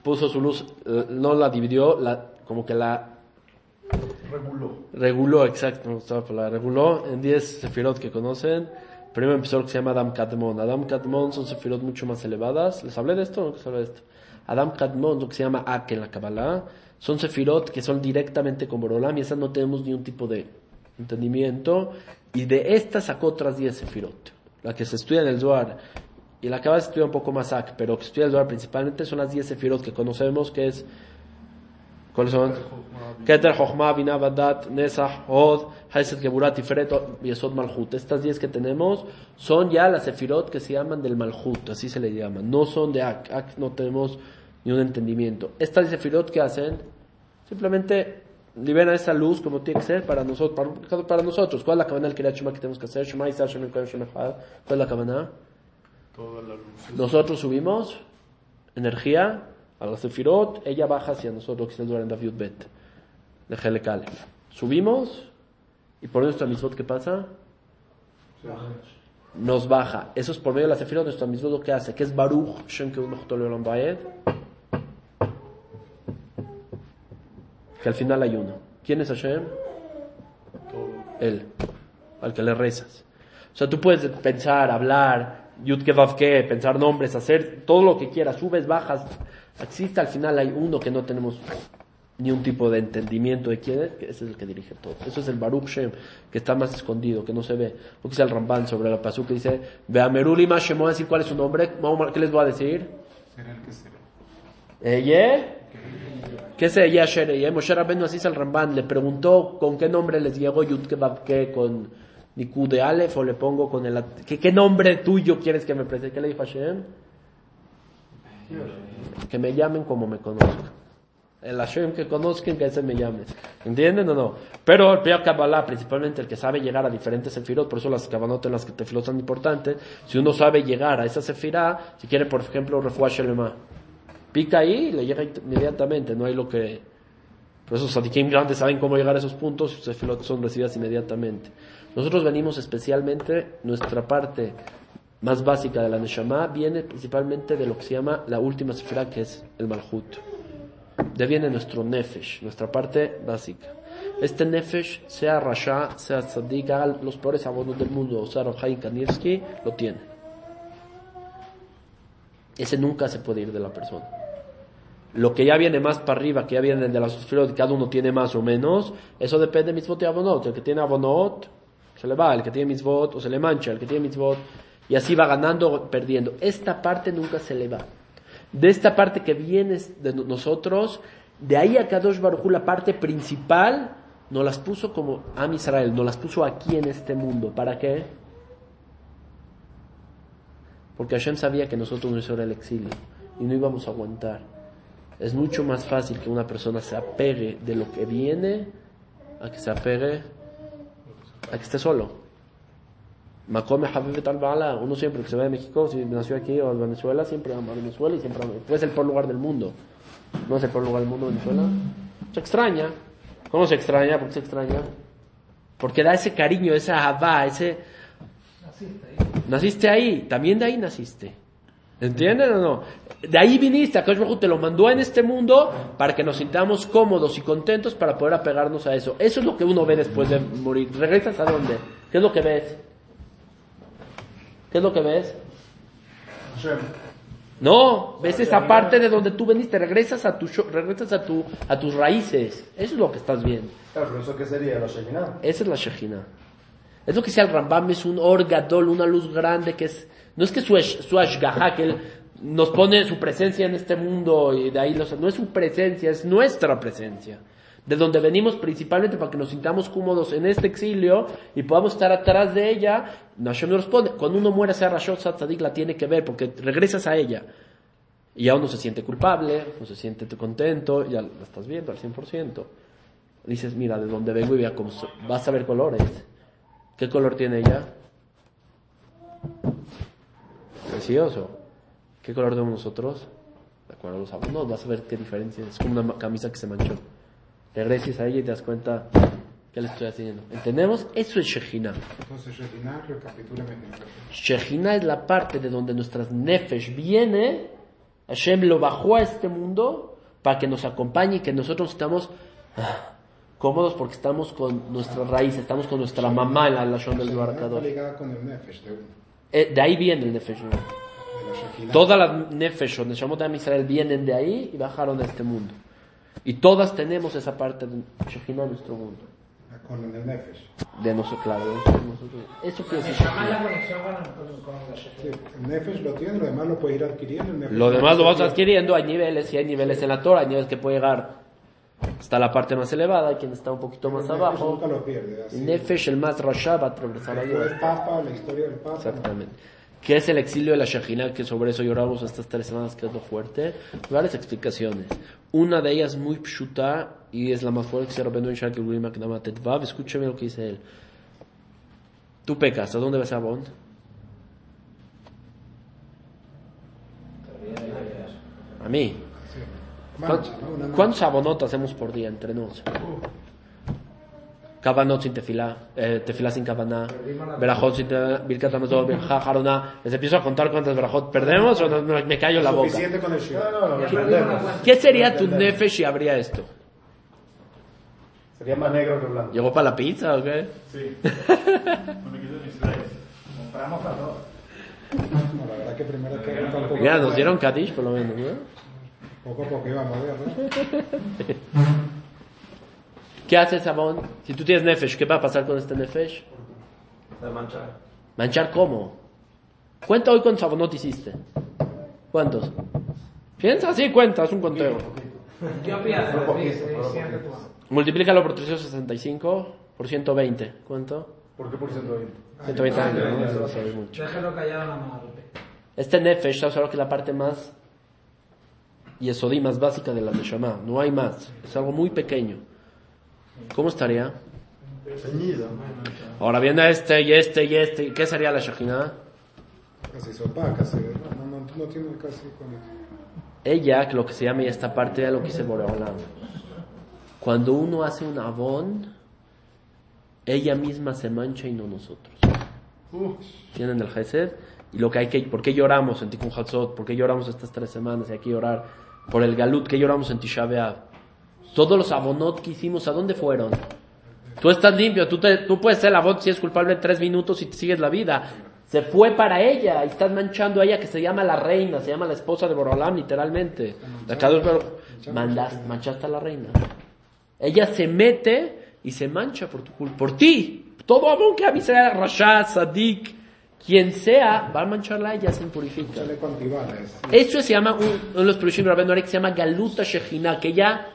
puso su luz, eh, no la dividió, la, como que la reguló. reguló, exacto, me gustaba la palabra, reguló en 10 sefirot que conocen. Primero empezó lo que se llama Adam Kadmon. Adam Kadmon son sefirot mucho más elevadas. ¿Les hablé de esto o no les hablé de esto? Adam Kadmon, lo que se llama Ak en la Kabbalah, son sefirot que son directamente con Borolam y esas no tenemos ni un tipo de entendimiento. Y de estas sacó otras 10 sefirot. La que se estudia en el Zohar y la Kabbalah se estudia un poco más Ak, pero que estudia el Zohar principalmente son las 10 sefirot que conocemos, que es ¿Cuáles son? Keter, Chochma, Binah, Badat, Nesach, Hod, Hesed, Geburat, Tiferet, Yesod, Malchut. Estas 10 que tenemos son ya las sefirot que se llaman del Malchut, así se le llama. No son de Ak. Ak no tenemos ni un entendimiento. Estas sefirot que hacen, simplemente liberan esa luz como tiene que ser para nosotros. Para, para nosotros. ¿Cuál es la cabana del Kiryat Shema que tenemos que hacer? Shema Yisrael, Shem. ¿Cuál es la cabana? Toda la luz. Nosotros subimos energía a la Sefirot, ella baja hacia nosotros, que es el en David Bet, de Helek Aleph. Subimos, y por nuestra misbot, ¿qué pasa? Nos baja. Eso es por medio de la Sefirot, nuestra misbot lo que hace, que es Baruch, Shem Kevud Mechotol Olam Baed, que al final hay uno. ¿Quién es Hashem? Él, al que le rezas. O sea, tú puedes pensar, hablar, ke, pensar nombres, hacer todo lo que quieras, subes, bajas. Existe al final hay uno que no tenemos ni un tipo de entendimiento de quién es, que ese es el que dirige todo. Eso es el Baruch Shem, que está más escondido, que no se ve. Lo que dice el Ramban sobre la pasuk que dice, Beamerulima Shem, voy a decir cuál es su nombre, ¿qué les voy a decir? Será el que será. ¿Eye? ¿Qué es ella Shere? Moshe Rabbeinu así el Ramban, le preguntó con qué nombre les llegó Yud Ke, con ni Q de Aleph o le pongo con el... ¿Qué, qué nombre tuyo quieres que me presente? ¿Qué le dijo Hashem? Que me llamen como me conozco. El Hashem que conozcan, que ese me llame. ¿Entienden o no? Pero el Pia Kabbalah, principalmente el que sabe llegar a diferentes sefirot, por eso las Kabbanot en las que tefilot son importantes, si uno sabe llegar a esa sefirá, si quiere, por ejemplo, Shelema, pica ahí y le llega inmediatamente, no hay lo que... Por eso Sadikim grandes saben cómo llegar a esos puntos, sus sefirot son recibidas inmediatamente. Nosotros venimos especialmente, nuestra parte más básica de la Neshama viene principalmente de lo que se llama la última sefirá, que es el Malhut. De viene nuestro Nefesh, nuestra parte básica. Este Nefesh, sea Rasha, sea Tzadik, haga los peores abonos del mundo, o sea Rojaim Kanivsky, lo tiene. Ese nunca se puede ir de la persona. Lo que ya viene más para arriba, que ya viene de las sefirot, cada uno tiene más o menos, eso depende de mitzvot y abonot. El que tiene abonot, se le va, el que tiene mitzvot, o se le mancha, el que tiene mitzvot, y así va ganando o perdiendo. Esta parte nunca se le va. De esta parte que viene de no- nosotros, de ahí a Kadosh Baruj la parte principal, nos las puso como Am Israel, nos las puso aquí en este mundo. ¿Para qué? Porque Hashem sabía que nosotros nos era el exilio y no íbamos a aguantar. Es mucho más fácil que una persona se apegue de lo que viene a que se apegue a que esté solo. Macome Habib tal Bala, uno siempre que se va de México, si nació aquí o en Venezuela, siempre ama a Venezuela y siempre ama. Es el peor lugar del mundo. ¿No es el peor lugar del mundo Venezuela? Se extraña. ¿Cómo se extraña? ¿Por qué se extraña? Porque da ese cariño, esa abá, ese... Naciste ahí, también de ahí naciste. ¿Entienden o no? De ahí viniste, Akash Baruj te lo mandó en este mundo para que nos sintamos cómodos y contentos para poder apegarnos a eso. Eso es lo que uno ve después de morir. ¿Regresas a dónde? ¿Qué es lo que ves? ¿Qué es lo que ves? No, ves esa parte de donde tú veniste, regresas a tu regresas a tu a tus raíces. Eso es lo que estás viendo. Claro, pero eso qué sería la Shekinah. Esa es la Shejina. Es lo que dice el Rambam, es un orgadol, una luz grande que es, no es que su, su que él nos pone su presencia en este mundo y de ahí los, no es su presencia, es nuestra presencia. De donde venimos principalmente para que nos sintamos cómodos en este exilio y podamos estar atrás de ella. Hashem nos responde, cuando uno muere, sea Rashot Tzadik la tiene que ver porque regresas a ella. Y ya uno se siente culpable, uno se siente contento, ya la estás viendo al 100%. Dices, mira, de dónde vengo y vea cómo vas a ver colores. ¿Qué color tiene ella? Precioso. ¿Qué color tenemos nosotros? De acuerdo a los abonos, vas a ver qué diferencia. Es como una camisa que se manchó. Regresas a ella y te das cuenta qué le estoy haciendo. ¿Entendemos? Eso es Shejina. Entonces, Shekinah, recapitúlame. Shejina es la parte de donde nuestras nefesh viene. Hashem lo bajó a este mundo para que nos acompañe y que nosotros estamos ah, cómodos porque estamos con nuestra raíz, estamos con nuestra mamá en la Lashon del Shekinah Eh, de ahí viene el nefesh. la. Todas las nefesh o Neshamot de Israel vienen de ahí y bajaron a este mundo. Y todas tenemos esa parte de Shejina en nuestro mundo. Con el Nefesh. De nosotros, claro. de nosotros. Eso quiere decir la la el Nefesh lo tiene, lo demás lo puede ir adquiriendo. El Nefesh Lo demás lo vamos tiene. adquiriendo, hay niveles, y hay niveles en la Torah, hay niveles que puede llegar hasta la parte más elevada, quien está un poquito más El abajo. Nunca lo pierde. así. El Nefesh, el más Rasha, va a progresar ahí. Después Papa, la historia del Papa. Exactamente. ¿Qué es el exilio de la Shejina? Que sobre eso lloramos estas tres semanas, que es lo fuerte. Varias explicaciones. Una de ellas muy pshuta, y es la más fuerte, que se Akdama Tetvav. Escúcheme lo que dice él. Tú pecas, ¿a dónde vas a Bond? A mí. ¿Cuántos abonotas hacemos por día entre nosotros? Kabanot sin tefilá, eh, tefilá sin kabaná, verajot sin te- birkat [LAUGHS] birjá jarona. Les empiezo a contar cuántas verajot perdemos o no- me, me callo la boca. Con el. ¿Qué sería tu nefesh si habría esto? Sería más negro que blanco. ¿Llegó para la pizza o qué? Sí. No me quito mis slides. Compramos a dos. No, [LAUGHS] la verdad que primero que. Mira, nos dieron Kadish por lo menos, ¿no? Poco a poco íbamos a ver, ¿no? [LAUGHS] ¿Qué hace Sabón? Si tú tienes nefesh, ¿qué va a pasar con este nefesh? De manchar. ¿Manchar cómo? Cuenta hoy cuántos sabonot hiciste. ¿Cuántos? Piensa, sí, cuenta, es un conteo. ¿Qué opinas? Multiplícalo por 365 por 120. ¿Cuánto? ¿Por qué por 120? 120 años, ¿no? Eso sabe mucho. Déjalo callado la mano. Este Nefesh, ¿sabes ahora que es la parte más Yesodí, más básica de la Neshama? No hay más. Es algo muy pequeño. ¿Cómo estaría? Ahora viene este y este y este. ¿y ¿Qué sería la Shekhinah? Casi se se, no, no, no tiene casi Ella, lo que se llama ya esta parte, ya lo que dice Boreolam. Cuando uno hace un avón, ella misma se mancha y no nosotros. Tienen el Gesed. Y lo que hay que, ¿por qué lloramos en Tikkun Hatzot? ¿Por qué lloramos estas tres semanas? Y hay que llorar por el Galut. ¿Qué lloramos en Tisha? Todos los abonot que hicimos, ¿a dónde fueron? Tú estás limpio, tú, te- tú puedes ser abot si es culpable en tres minutos y te sigues la vida. Se fue para ella y estás manchando a ella que se llama la reina, se llama la esposa de Borolam, literalmente. La Kadosh Baruch- Mandas- manchaste a la reina. Ella se mete y se mancha por tu culpa, por ti. Todo amor que a mí sea Rashad, Sadik, quien sea, va a mancharla a ella, se impurifica. Esto se llama, un- uno de los Arek se llama Galuta Shejina, que ya,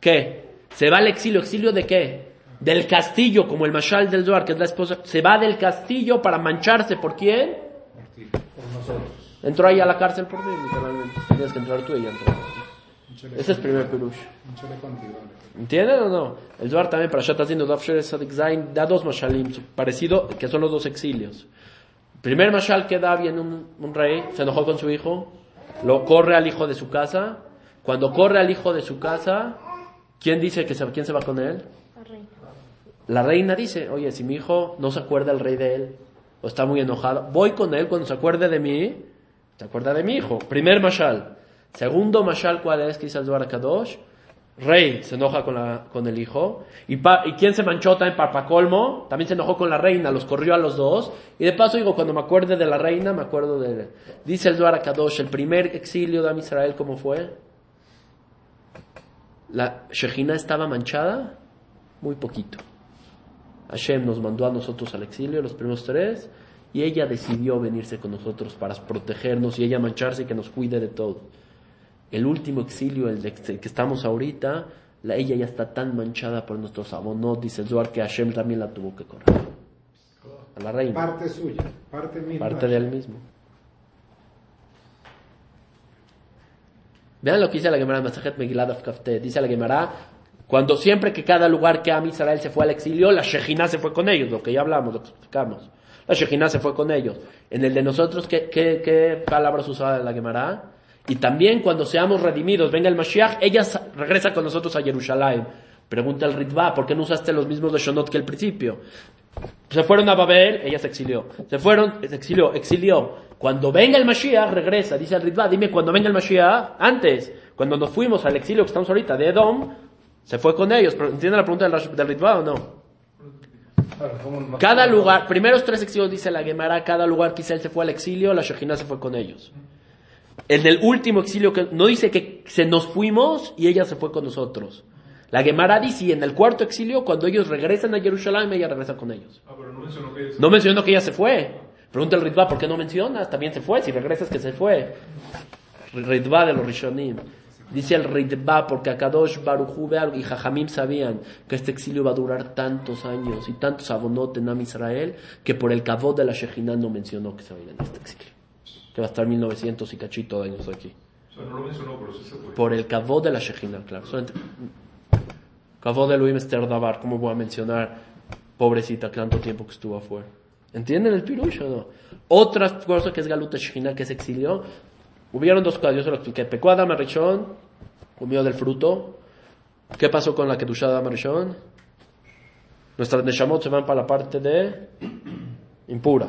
¿qué? Se va al exilio, ¿exilio de qué? Del castillo, como el Mashal del Zohar, que es la esposa, se va del castillo para mancharse, ¿por quién? Entró ahí a la cárcel por mí, literalmente. Tenías que entrar tú y ella entró. Un chaleco, Ese es el primer antibalas. ¿Entienden o no? El Zohar también, para haciendo Shere Sadik Zain, da dos mashalim, parecido, que son los dos exilios. Primer mashal que da, viene un, un rey, se enojó con su hijo, lo corre al hijo de su casa. Cuando corre al hijo de su casa, ¿quién dice que se, quién se va con él? La reina dice, oye, si mi hijo no se acuerda el rey de él, o está muy enojado, voy con él cuando se acuerde de mí, se acuerda de mi hijo. Primer mashal. Segundo mashal, ¿cuál es? Que dice el Kadosh. Rey se enoja con, la, con el hijo. ¿Y, pa- ¿Y quién se manchó también para colmo? También se enojó con la reina, los corrió a los dos. Y de paso digo, cuando me acuerde de la reina, me acuerdo de... Dice el Kadosh, el primer exilio de Am Israel, ¿cómo fue? La Shejina estaba manchada muy poquito. Hashem nos mandó a nosotros al exilio, los primeros tres, y ella decidió venirse con nosotros para protegernos y ella mancharse y que nos cuide de todo. El último exilio, el de el que estamos ahorita, la, ella ya está tan manchada por nuestros abonot, dice el Zohar, que Hashem también la tuvo que correr. A la reina, Parte suya, parte misma. parte de él mismo. Vean lo que dice la Gemara Masajet Megillah Daf Kafte. Dice la Gemara, cuando siempre que cada lugar que Am Israel se fue al exilio, la Shejina se fue con ellos, lo que ya hablamos, lo que explicamos. La Shejina se fue con ellos. En el de nosotros, ¿qué, qué, qué palabras usaba la Gemara? Y también cuando seamos redimidos, venga el Mashiach, ella sa- regresa con nosotros a Jerusalén. Pregunta el Ritva, ¿por qué no usaste los mismos de Shonot que el principio? Se fueron a Babel, ella se exilió. Se fueron, se exilió, exilió. Cuando venga el Mashiach, regresa. Dice el Ritva, dime cuando venga el Mashiach, antes, cuando nos fuimos al exilio que estamos ahorita, de Edom, se fue con ellos. ¿Entienden la pregunta del, del Ritva o no? Cada lugar, primeros tres exilios, dice la Gemara, cada lugar que Israel se fue al exilio, la Shejina se fue con ellos. En el último exilio, que no dice que se nos fuimos y ella se fue con nosotros. La Gemara dice, y en el cuarto exilio, cuando ellos regresan a Jerusalén, ella regresa con ellos. Ah, pero no mencionó que es. No mencionó que ella se fue. Pregunta el Ritva, ¿por qué no mencionas? También se fue, si regresas que se fue. Ritva de los Rishonim. Dice el Ritva, porque Akadosh Baruchu y Jajamim sabían que este exilio va a durar tantos años y tantos abonot en Am Israel, que por el cabot de la Shejinah no mencionó que se va a ir en este exilio. Que va a estar 1900 y cachito de años aquí. O sea, no lo mencionó, pero sí se fue. Por el cabot de la Shejinah, claro. Cabot de Esther Dabar, ¿cómo voy a mencionar? Pobrecita, tanto tiempo que estuvo afuera. ¿Entienden el pirush o no? Otra cosa que es Galuta Shejinah, que se exilió. Hubieron dos cosas, yo se lo expliqué. Pecó Adam Arishon, comió del fruto. ¿Qué pasó con la Kedushá de Adam Arishon? Nuestras Neshamot se van para la parte de impura.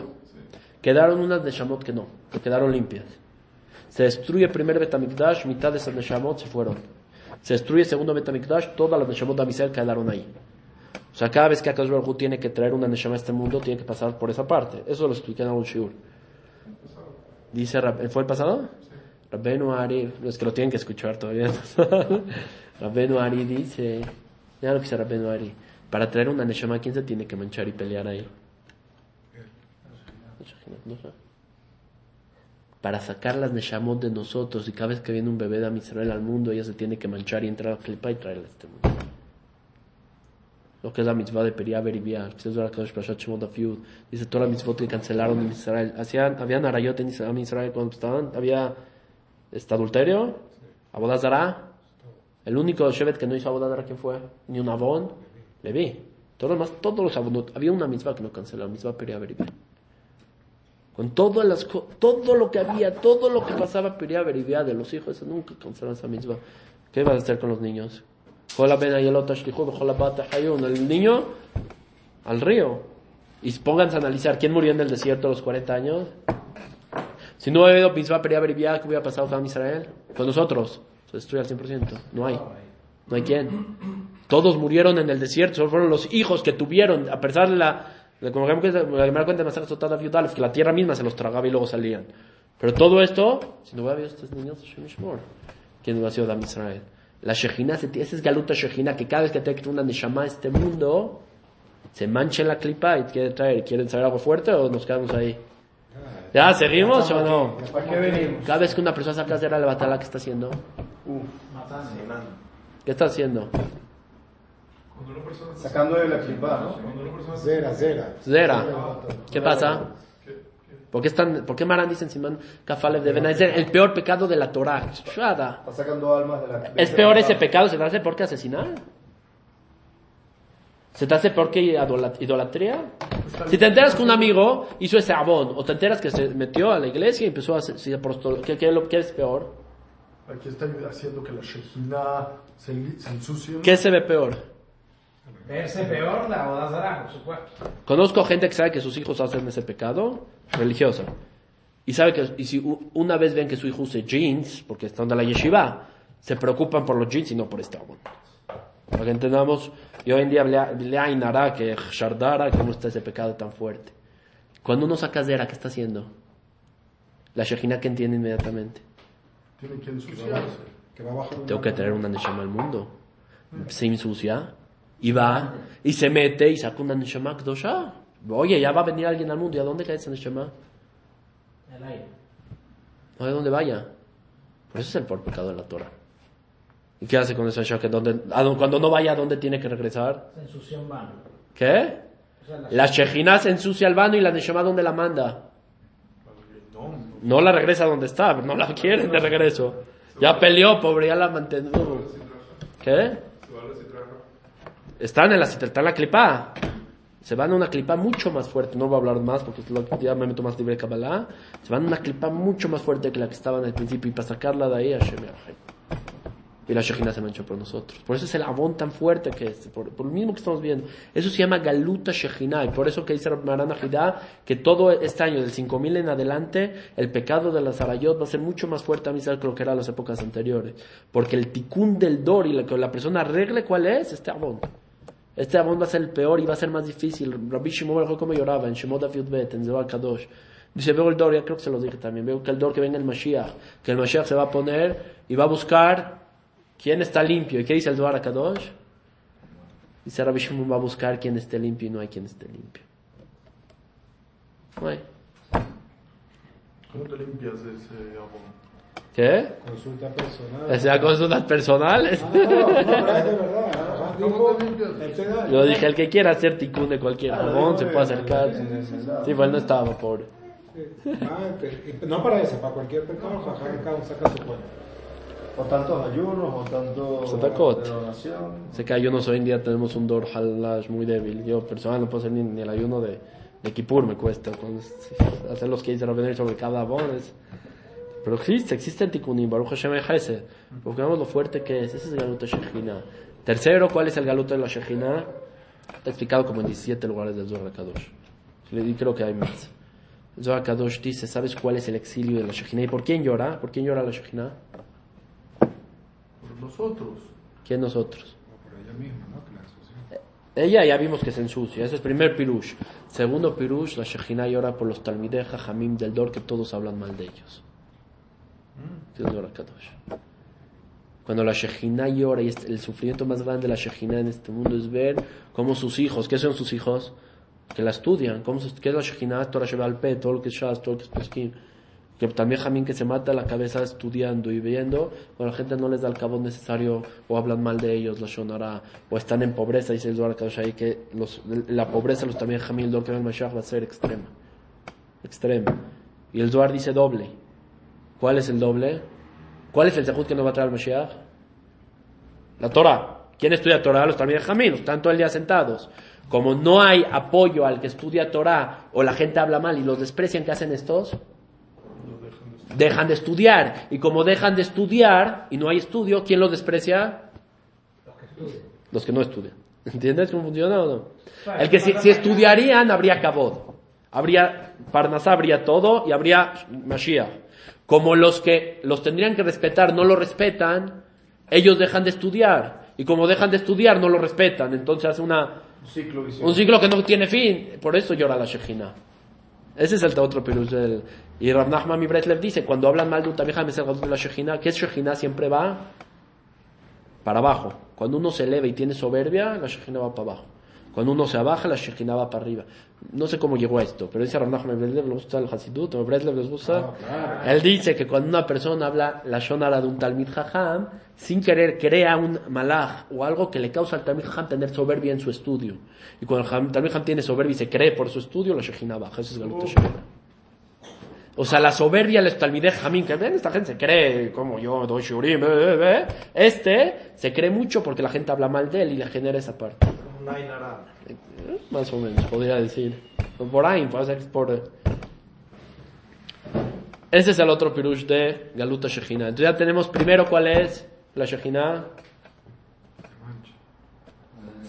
Quedaron unas Neshamot que no, que quedaron limpias. Se destruye el primer Betamikdash, mitad de esas Neshamot se fueron. Se destruye el segundo Betamikdash, todas las Neshamot de Amisel quedaron ahí. O sea, cada vez que Akash Baruj tiene que traer una Neshama a este mundo, tiene que pasar por esa parte. Eso lo expliqué en algún shiur. Dice, ¿fue el pasado? Rabbenu Ari, es que lo tienen que escuchar todavía. [LAUGHS] Rabbenu Ari dice, ya lo que dice Rabbenu Ari, para traer una Neshama, ¿quién se tiene que manchar y pelear ahí? Para sacar las Neshamot de nosotros, y cada vez que viene un bebé de Amisrael al mundo, ella se tiene que manchar y entrar a Flipa y traerla a este mundo. lo que es la mitzvah de Peria Beribia, la. Dice todas las mitzvot que cancelaron en Israel. Hacían, habían arayot en Israel, cuando estaban, había este adulterio, abodazara. El único Shevet que no hizo abodazara, ¿quién fue? Ni un abón, Levi. Todos los demás, todos los abonot. Había una mitzvah que no cancelaron, mitzvah Peria Beribia. Con todas las, todo lo que había, todo lo que pasaba Peria Beribia de los hijos, nunca cancelaron esa mitzvah. ¿Qué vas a hacer con los niños? El niño al río. Y pónganse a analizar quién murió en el desierto a los 40 años. Si no hubiera habido mitzvah Peria Beribia, ¿qué hubiera pasado con Israel? Con nosotros. Se destruye al 100%. No hay. No hay quien. Todos murieron en el desierto. Solo fueron los hijos que tuvieron, a pesar de la. Como que la cuenta de que la tierra misma se los tragaba y luego salían. Pero todo esto, si no hubiera habido estos niños, Yishmor. ¿quién hubiera sido Dam Israel? La Shejina, ese es Galuta Shejina, que cada vez que te una Neshama a este mundo, se mancha en la clipa y quiere traer. ¿Quieren saber algo fuerte o nos quedamos ahí? ¿Ya seguimos o no? ¿Para qué venimos? Cada vez que una persona saca cera la batalla, ¿qué está haciendo? ¿Qué está haciendo? Cuando una persona está Sacando de la clipa, ¿no? cuando una persona está Zera, zera. Zera. ¿Qué pasa? ¿Por qué, están, ¿Por qué Maran dice en Simán Kafalev de Benazer el peor pecado de la Torah? Está sacando almas de la clipa. ¿Es peor ese pecado? ¿Se te hace peor que asesinar? ¿Se te hace peor que idola- idolatría? Si te enteras que un amigo hizo ese abón, o te enteras que se metió a la iglesia y empezó a hacer apostol- ¿qué, qué, qué es peor? Aquí está haciendo que la Shejina se, se ensucie. ¿Qué se ve peor? Verse peor la Odazara, por supuesto. Conozco gente que sabe que sus hijos hacen ese pecado religioso. Y sabe que y si una vez ven que su hijo use jeans, porque están de la yeshiva, se preocupan por los jeans y no por este abón. Para que entendamos, y hoy en día le- ainara que shardara, cómo está ese pecado tan fuerte. Cuando uno saca zera, ¿qué está haciendo? La shejina que entiende inmediatamente. Tiene que ensuciarse. Que va a bajar una- Tengo que traer una neshama al mundo. Se ensucia y va y se mete y saca una neshama kdosha. Oye, ya va a venir alguien al mundo. ¿Y a dónde cae esa neshama? El aire. No hay dónde vaya. Por eso es el peor pecado de la Torah. ¿Y qué hace con esa neshama? ¿Que dónde- a cuando no vaya, ¿a dónde tiene que regresar? Se ensució un vano. ¿Qué? O sea, la- La shejina se ensucia al vano y la neshama ¿dónde la manda? No, la regresa donde está, no la quieren de regreso. Ya peleó, pobre, ya la mantenió. ¿Qué? se va a la citraja. Están en la, está la clipa. Se van a una clipa mucho más fuerte. No voy a hablar más porque ya me meto más libre de Kabbalah. Se van a una clipa mucho más fuerte que la que estaba en el principio. Y para sacarla de ahí, Hashem. Y la Shejina se manchó por nosotros. Por eso es el abón tan fuerte que es. Por, por lo mismo que estamos viendo. Eso se llama Galuta Shejina. Y por eso que dice Maran Ajidá que todo este año, del 5000 en adelante, el pecado de la Sarayot va a ser mucho más fuerte a mí que lo que era en las épocas anteriores. Porque el tikkun del Dor y la la persona arregle cuál es, este abón. Este abón va a ser el peor y va a ser más difícil. Rabbi Shimon Bar como lloraba en Shemot David Bet, en Zohar Kadosh. Dice, veo el Dor, ya creo que se los dije también, veo que el Dor que venga el Mashiach, que el Mashiach se va a poner y va a buscar quién está limpio. ¿Y qué dice el Zohar Kadosh? Dice Rabbi Shimon va a buscar quién esté limpio y no hay quien esté limpio. No hay. ¿Cómo te limpias de ese abón? ¿Qué? Consulta personal. O sea, consultas personales. No, no, no, pero es de verdad. Da- Yo dije, el que quiera hacer tikkun de cualquier Ah, jabón se puede acercar. Sí, pues no estaba, pobre. Ah, no para eso, para cualquier pecado, cada uno saca su cuenta. O tantos ayunos, o tanto. Sé que ayunos hoy en día tenemos un Dor Halash muy débil. Yo personal no puedo hacer ni, ni el ayuno de, de Kippur, me cuesta. Con- [LAUGHS] hacer los que dice Rabbeinu sobre cada abón es... Pero existe, existe el Tikkunim, Baruch Hashem. Porque veamos lo fuerte que es. Ese es el Galuta Shechina. Tercero, ¿cuál es el Galuta de la Shechina? Está explicado como en 17 lugares del Zohar Kadosh. Creo que hay más. El Zohar Kadosh dice, ¿sabes cuál es el exilio de la Shechina? ¿Y por quién llora? ¿Por quién llora la Shechina? Por nosotros. ¿Quién nosotros? O por ella misma, ¿no? Que la ensució. Ella ya vimos que se ensucia, ese es el primer pirush. Segundo pirush, la Shejina llora por los Talmidei Jamim del Dor que todos hablan mal de ellos. Es el Dor HaKadosh. Cuando la Shejina llora y el sufrimiento más grande de la Shejina en este mundo es ver cómo sus hijos, ¿qué son sus hijos? Que la estudian, ¿cómo ¿qué es la Shejina? Torah Sheba al Pe, todo lo que es Shas, todo lo que es Peskim. Que también Jamín que se mata la cabeza estudiando y viendo, cuando la gente no les da el cabo necesario o hablan mal de ellos, los shonara, o están en pobreza, dice el Zohar ahí que los, la pobreza los también Jamín, lo que el Mashiach va a ser extrema. Extrema. Y el Zohar dice doble. ¿Cuál es el doble? ¿Cuál es el Zehut que nos va a traer Mashiach? La Torah. ¿Quién estudia Torah? Los también Jamín, están todo el día sentados. Como no hay apoyo al que estudia Torah o la gente habla mal y los desprecian, ¿qué hacen estos? Dejan de estudiar. Y como dejan de estudiar y no hay estudio, ¿quién los desprecia? Los que no estudian. ¿Entiendes cómo funciona o no? El que si, si estudiarían, habría cabod. Habría Parnasá, habría todo y habría Mashiach. Como los que los tendrían que respetar no lo respetan, ellos dejan de estudiar. Y como dejan de estudiar, no lo respetan. Entonces hace una, Un ciclo vicioso. un ciclo que no tiene fin. Por eso llora la Shejina. Ese es el otro pirush del... Y Rav Nachman mi Bretlev dice, cuando hablan mal de un tamija de la Shejina, ¿qué es Shejina? Siempre va para abajo. Cuando uno se eleva y tiene soberbia, la Shejina va para abajo. Cuando uno se abaja, la Shejina va para arriba. No sé cómo llegó a esto, pero dice mi Bretlev, ¿le gusta el Hasidut? ¿O Bretlev les gusta? Él dice que cuando una persona habla la Shonara de un Talmid Jajam, sin querer crea un malaj o algo que le causa al Talmid Jajam tener soberbia en su estudio. Y cuando el Talmid Jajam tiene soberbia y se cree por su estudio, la Shejina baja. Eso es Galut Shejina. O sea, la soberbia les talmideh jamín, que ven, esta gente se cree como yo, doy shurim, eh, eh. Este se cree mucho porque la gente habla mal de él y le genera esa parte. Más o menos, podría decir. Por ahí, puede ser por... Ese es el otro pirush de Galuta Shejina. Entonces ya tenemos primero cuál es la Shejina.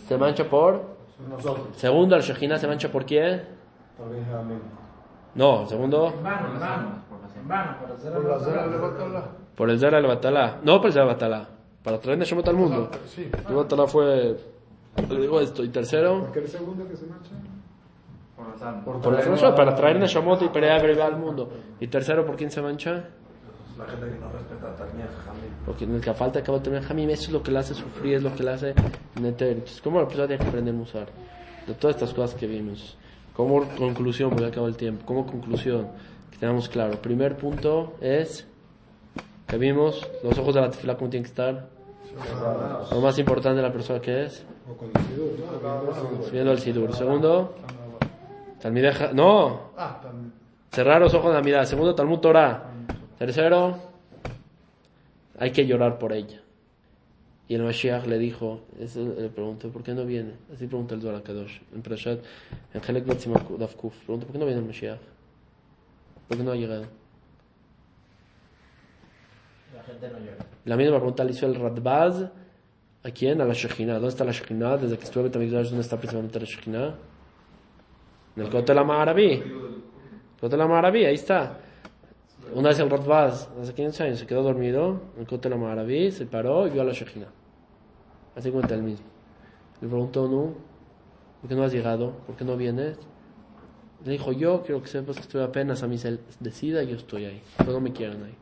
Se mancha por... Nosotros. Segundo, la Shejina se mancha por quién? Amén. No, segundo, En vano, en vano. En vano, para hacer Por por el Zera del Batalá. No por el Zera del Batalá. Para traer Neshomot al mundo. Sí. El Batalá fue... le digo esto. Y tercero... ¿Por qué el segundo que se marcha? Por las almas. Por para traer Neshomot y para ir al mundo. Y tercero, ¿por quién se mancha? La gente que no respeta Jamín. Porque en el que falta acaba de Jamim, eso es lo que le hace sufrir, es lo que le hace meter. Entonces, ¿cómo la persona tiene que aprender a usar? De todas estas cosas que vimos. Como conclusión, porque ya acabó el tiempo, como conclusión, que tengamos claro. Primer punto es que vimos los ojos de la tefila como tienen que estar. Lo más importante de la persona que es. Viendo el sidur. sidur. Segundo, Talmideh- no, Ah, cerrar los ojos de la mirada. Segundo, Talmud Torah. Tercero, hay que llorar por ella. Y el Mashiach le dijo, eso le preguntó, ¿por qué no viene? Así pregunta el Zohar Kadosh. En Parashat, en Helek Bet Simach Daf Kuf, pregunta, ¿por qué no viene el Mashiach? ¿Por qué no ha llegado? La misma pregunta le hizo el Radbaz, ¿a quién? A la Shekhinah. ¿Dónde está la Shekhinah? Desde que estuve en Betamigdash, ¿dónde está principalmente la Shekhinah? En el Kotel Amarabi. Kotel Amarabi, ahí está. Una vez el Radbaz, hace 15 años, se quedó dormido en el Kotel Amarabi, se paró y vio a la Shekhinah. Así cuenta el mismo. Le preguntó, ¿no? ¿Por qué no has llegado? ¿Por qué no vienes? Le dijo, yo quiero que sepas que estoy apenas a sel- decida yo estoy ahí. Pero no me quieren ahí.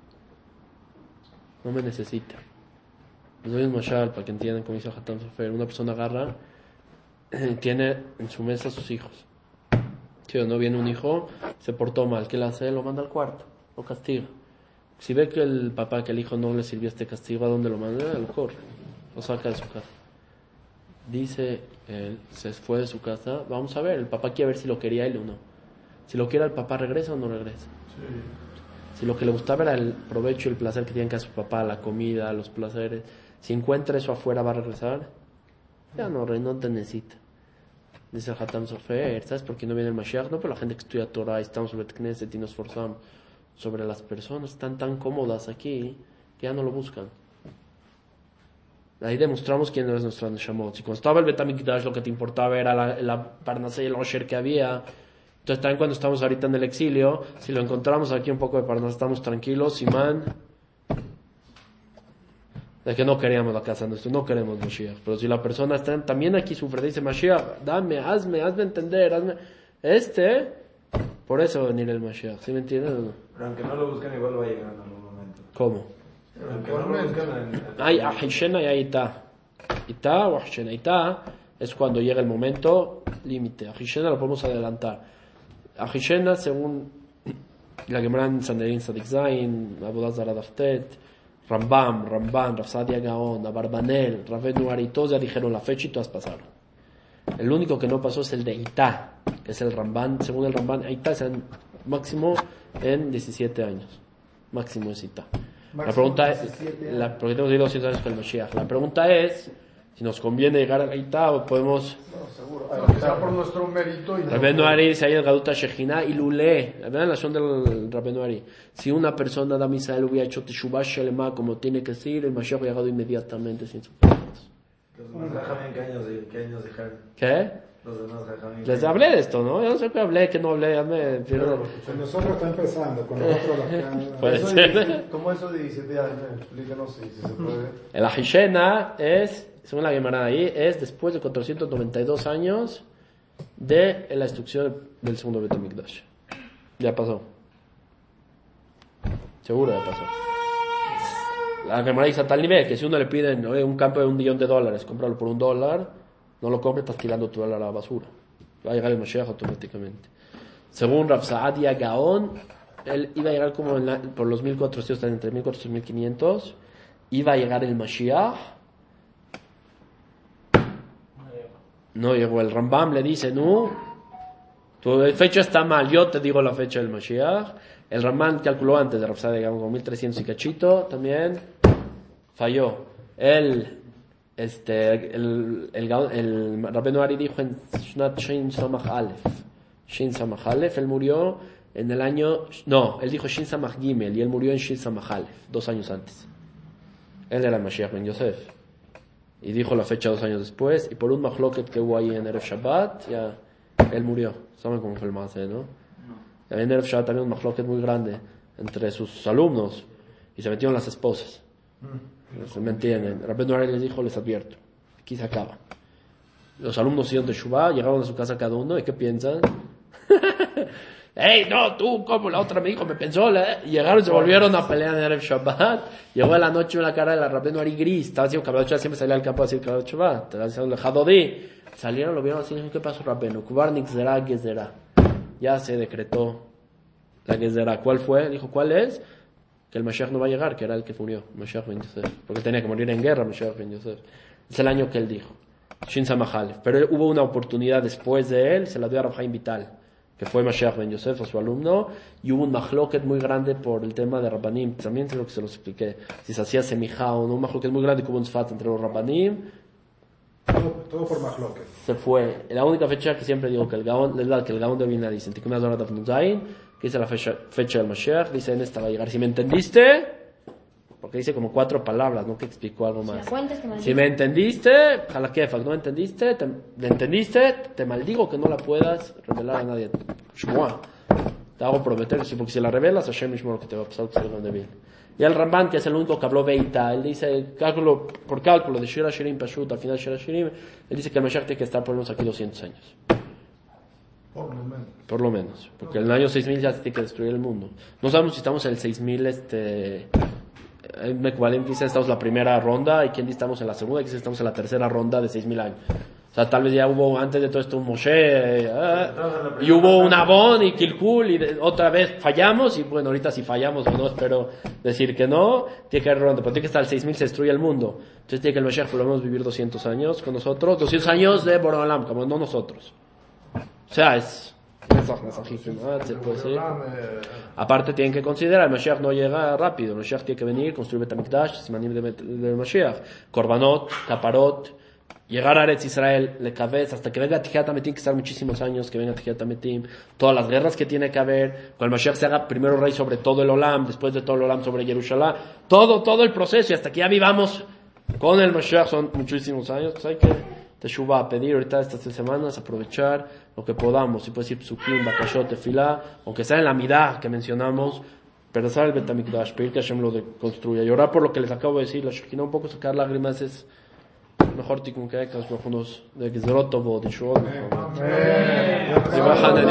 No me necesita. Les doy un mashal para que entiendan cómo dice Hatam Sofer. Una persona agarra [CLEARS THROAT] tiene en su mesa a sus hijos. Si no viene un hijo, se portó mal. ¿Qué le hace? Lo manda al cuarto. Lo castiga. Si ve que el papá, que el hijo no le sirvió este castigo, ¿a dónde lo manda? Lo corre. Lo saca de su casa. Dice se fue de su casa. Vamos a ver, el papá quiere ver si lo quería él o no. Si lo quiere el papá, ¿regresa o no regresa? Si lo que le gustaba era el provecho y el placer que tiene que a su papá, la comida, los placeres, si encuentra eso afuera, ¿va a regresar? Ya no, rey, no te necesita. Dice el Hatam Sofer, ¿sabes por qué no viene el Mashiach? No por la gente que estudia Torah, estamos sobre Knesset y nos esforzamos sobre las personas, están tan cómodas aquí que ya no lo buscan. Ahí demostramos quién es nuestro Neshamot. Si cuando estaba el Betamikdash lo que te importaba era la, la Parnasé y el Osher que había, entonces también cuando estamos ahorita en el exilio, si lo encontramos aquí un poco de Parnasé, estamos tranquilos, Simán, de que no queríamos la casa nuestra, no queremos Mashiach. Pero si la persona está también aquí sufre, dice Mashiach, dame, hazme, hazme entender, hazme. Este, por eso va a venir el Mashiach, ¿sí me entiendes no? Pero aunque no lo busquen, igual va a llegar en algún momento. ¿Cómo? Aunque no lo busquen en... Hay Ahishena y hay Ita. Ita o Ahishena. Ita es cuando llega el momento límite. Ahishena lo podemos adelantar. Ahishena, según la Gemara en Sanderin Sadik Zain, Abudah Zara Daftet, Rambam, Rambam, Rafsadia Gaon, Abarbanel, Ravet Nuari, todos ya dijeron la fecha y todas pasaron. El único que no pasó es el de Itá, que es el Ramban. Según el Ramban, Itá es en- máximo en 17 años. Máximo es Itá. La pregunta es, 17 la, porque tenemos que ir 200 años con el Mashiach. La pregunta es, si nos conviene llegar a Itá o podemos... No, seguro. Sea por nuestro mérito y Rabenu Ari dice ahí el Gaduta Shejina y Lule. La verdad, la razón del Rabenu Ari. Si una persona de Israel hubiera hecho Teshuvah Shelema como tiene que ser, el Mashiach hubiera llegado inmediatamente sin sufrimientos. Los demás ¿qué años, de- qué años dejaron? ¿Qué? Los demás. Les hablé de esto, ¿no? Yo no sé qué hablé, qué no hablé, ya me pierdo. Con nosotros está empezando, con nosotros la [LAUGHS] Puede ser. ¿Cómo eso de 17 años? Explícanos si, si se puede. El Ahishena es, según la Gemara ahí, es después de 492 años de la destrucción del segundo Betamikdash. Ya pasó. Seguro ya pasó. La Gemara dice a tal nivel que si uno le piden "Oye, un campo de un millón de dólares, cómpralo por un dólar, no lo compre, estás tirando tu dólar a la basura. Va a llegar el Mashiach automáticamente. Según Rav Saadia Gaon, él iba a llegar como en la- por los 1400, están entre 1400 y 1500, iba a llegar el Mashiach. No llegó el Rambam, le dice, no, tu fecha está mal, yo te digo la fecha del Mashiach. El Rambam calculó antes de Rav Saadia Gaon con 1300 y cachito, también falló. Él, este, el, el, el Rabbeinu Ari dijo en Shnat Shin Samach Aleph. Shin Samach Aleph, él murió en el año, no, él dijo Shin Samach Gimel y él murió en Shin Samach Aleph, dos años antes. Él era el Mashiach Ben Yosef. Y dijo la fecha dos años después, y por un mahloket que hubo ahí en Erev Shabbat, ya, él murió. ¿Saben cómo fue el Maase, no? En Erev Shabbat había un mahloket muy grande entre sus alumnos, y se metieron las esposas. Se me entienden. Rabbeinu Ari les dijo, les advierto, aquí se acaba. Los alumnos hicieron de Shubá, llegaron a su casa cada uno, ¿y qué piensan? [LAUGHS] ¡Ey, no, tú, como la otra me dijo, me pensó, la-". y llegaron se volvieron a pelear en Erev Shabbat. Llegó la noche una cara de la Rabbeinu Ari gris, estaba haciendo Kabbalah Shabbat, siempre salía al campo a decir Kabbalah Shabbat, estaba haciendo el Hadodí. Salieron, lo vieron así, ¿qué pasó, Rabbeinu? Kubarnik Zera, Gezerá. Ya se decretó la Gezerá. ¿Cuál fue? Dijo, ¿cuál es? que el Mashiach no va a llegar, que era el que murió, Mashiach ben Yosef, porque tenía que morir en guerra, Mashiach ben Yosef. Es el año que él dijo, Shin Samachalef. Pero hubo una oportunidad después de él, se la dio a Rabhaim Vital, que fue Mashiach ben Yosef, su alumno, y hubo un mahloket muy grande por el tema de Rabbanim, también lo que se los expliqué, si se hacía semijá o no, un mahloket muy grande que hubo un sfat entre los Rabbanim, Todo, todo por Mahloket. se fue. La única fecha que siempre digo que el Gaón, es la que el Gaón de Vilna dice, que dice la fecha, fecha del Mashiach, dice en esta va a llegar. Si me entendiste, porque dice como cuatro palabras, no que explicó algo Si más. cuentas, te Si me entendiste, jalakefak, no entendiste, te, ¿me entendiste, te maldigo que no la puedas revelar a nadie. Shmuah. Te hago prometer, que sí, porque si la revelas, Hashem mismo lo que te va a pasar, que salga de bien. Y el Ramban, que es el único que habló Beita, él dice, cálculo, por cálculo de Shira Shirim Pashut, al final de Shira Shirim, él dice que el Mashiach tiene que estar por lo menos aquí 200 años. Por lo menos. Por lo menos. Porque en el año 6000 ya se tiene que destruir el mundo. No sabemos si estamos en el 6000, este... Equivalente dice estamos en la primera ronda y quien dice estamos en la segunda y estamos en la tercera ronda de 6000 años. O sea, tal vez ya hubo antes de todo esto un Moshe eh, y hubo un Abón y Kilkul y de- otra vez fallamos y bueno, ahorita si fallamos o no espero decir que no, tiene que haber ronda, pero tiene que estar al 6000 se destruye el mundo. Entonces tiene que el Mashiach por lo menos vivir 200 años con nosotros, 200 años de Borolam, como no nosotros. O sea, es... Aparte tienen que considerar, el Mashiach no llega rápido, el Mashiach tiene que venir, construir Betamikdash, Simanim de, de Mashiach, Korbanot, Kaparot, llegar a Eretz Israel, le cabeza, hasta que venga Tijiat Ametim, que estar muchísimos años, que venga Tijiat Ametim, todas las guerras que tiene que haber, cuando el Mashiach se haga primero rey sobre todo el Olam, después de todo el Olam sobre Jerusalén, todo, todo el proceso, y hasta que ya vivamos con el Mashiach son muchísimos años, pues hay que Teshuvah, pedir ahorita estas tres semanas, aprovechar lo que podamos, si puede decir Psukim, Bakashot, Tefilá, aunque sea en la mirada que mencionamos, pero el Betamikdash, pedir que Hashem lo construya, y orar por lo que les acabo de decir, la Shekinah, un poco sacar lágrimas es mejor tikkun que los unos de Gezerot Tovot, de Bajan de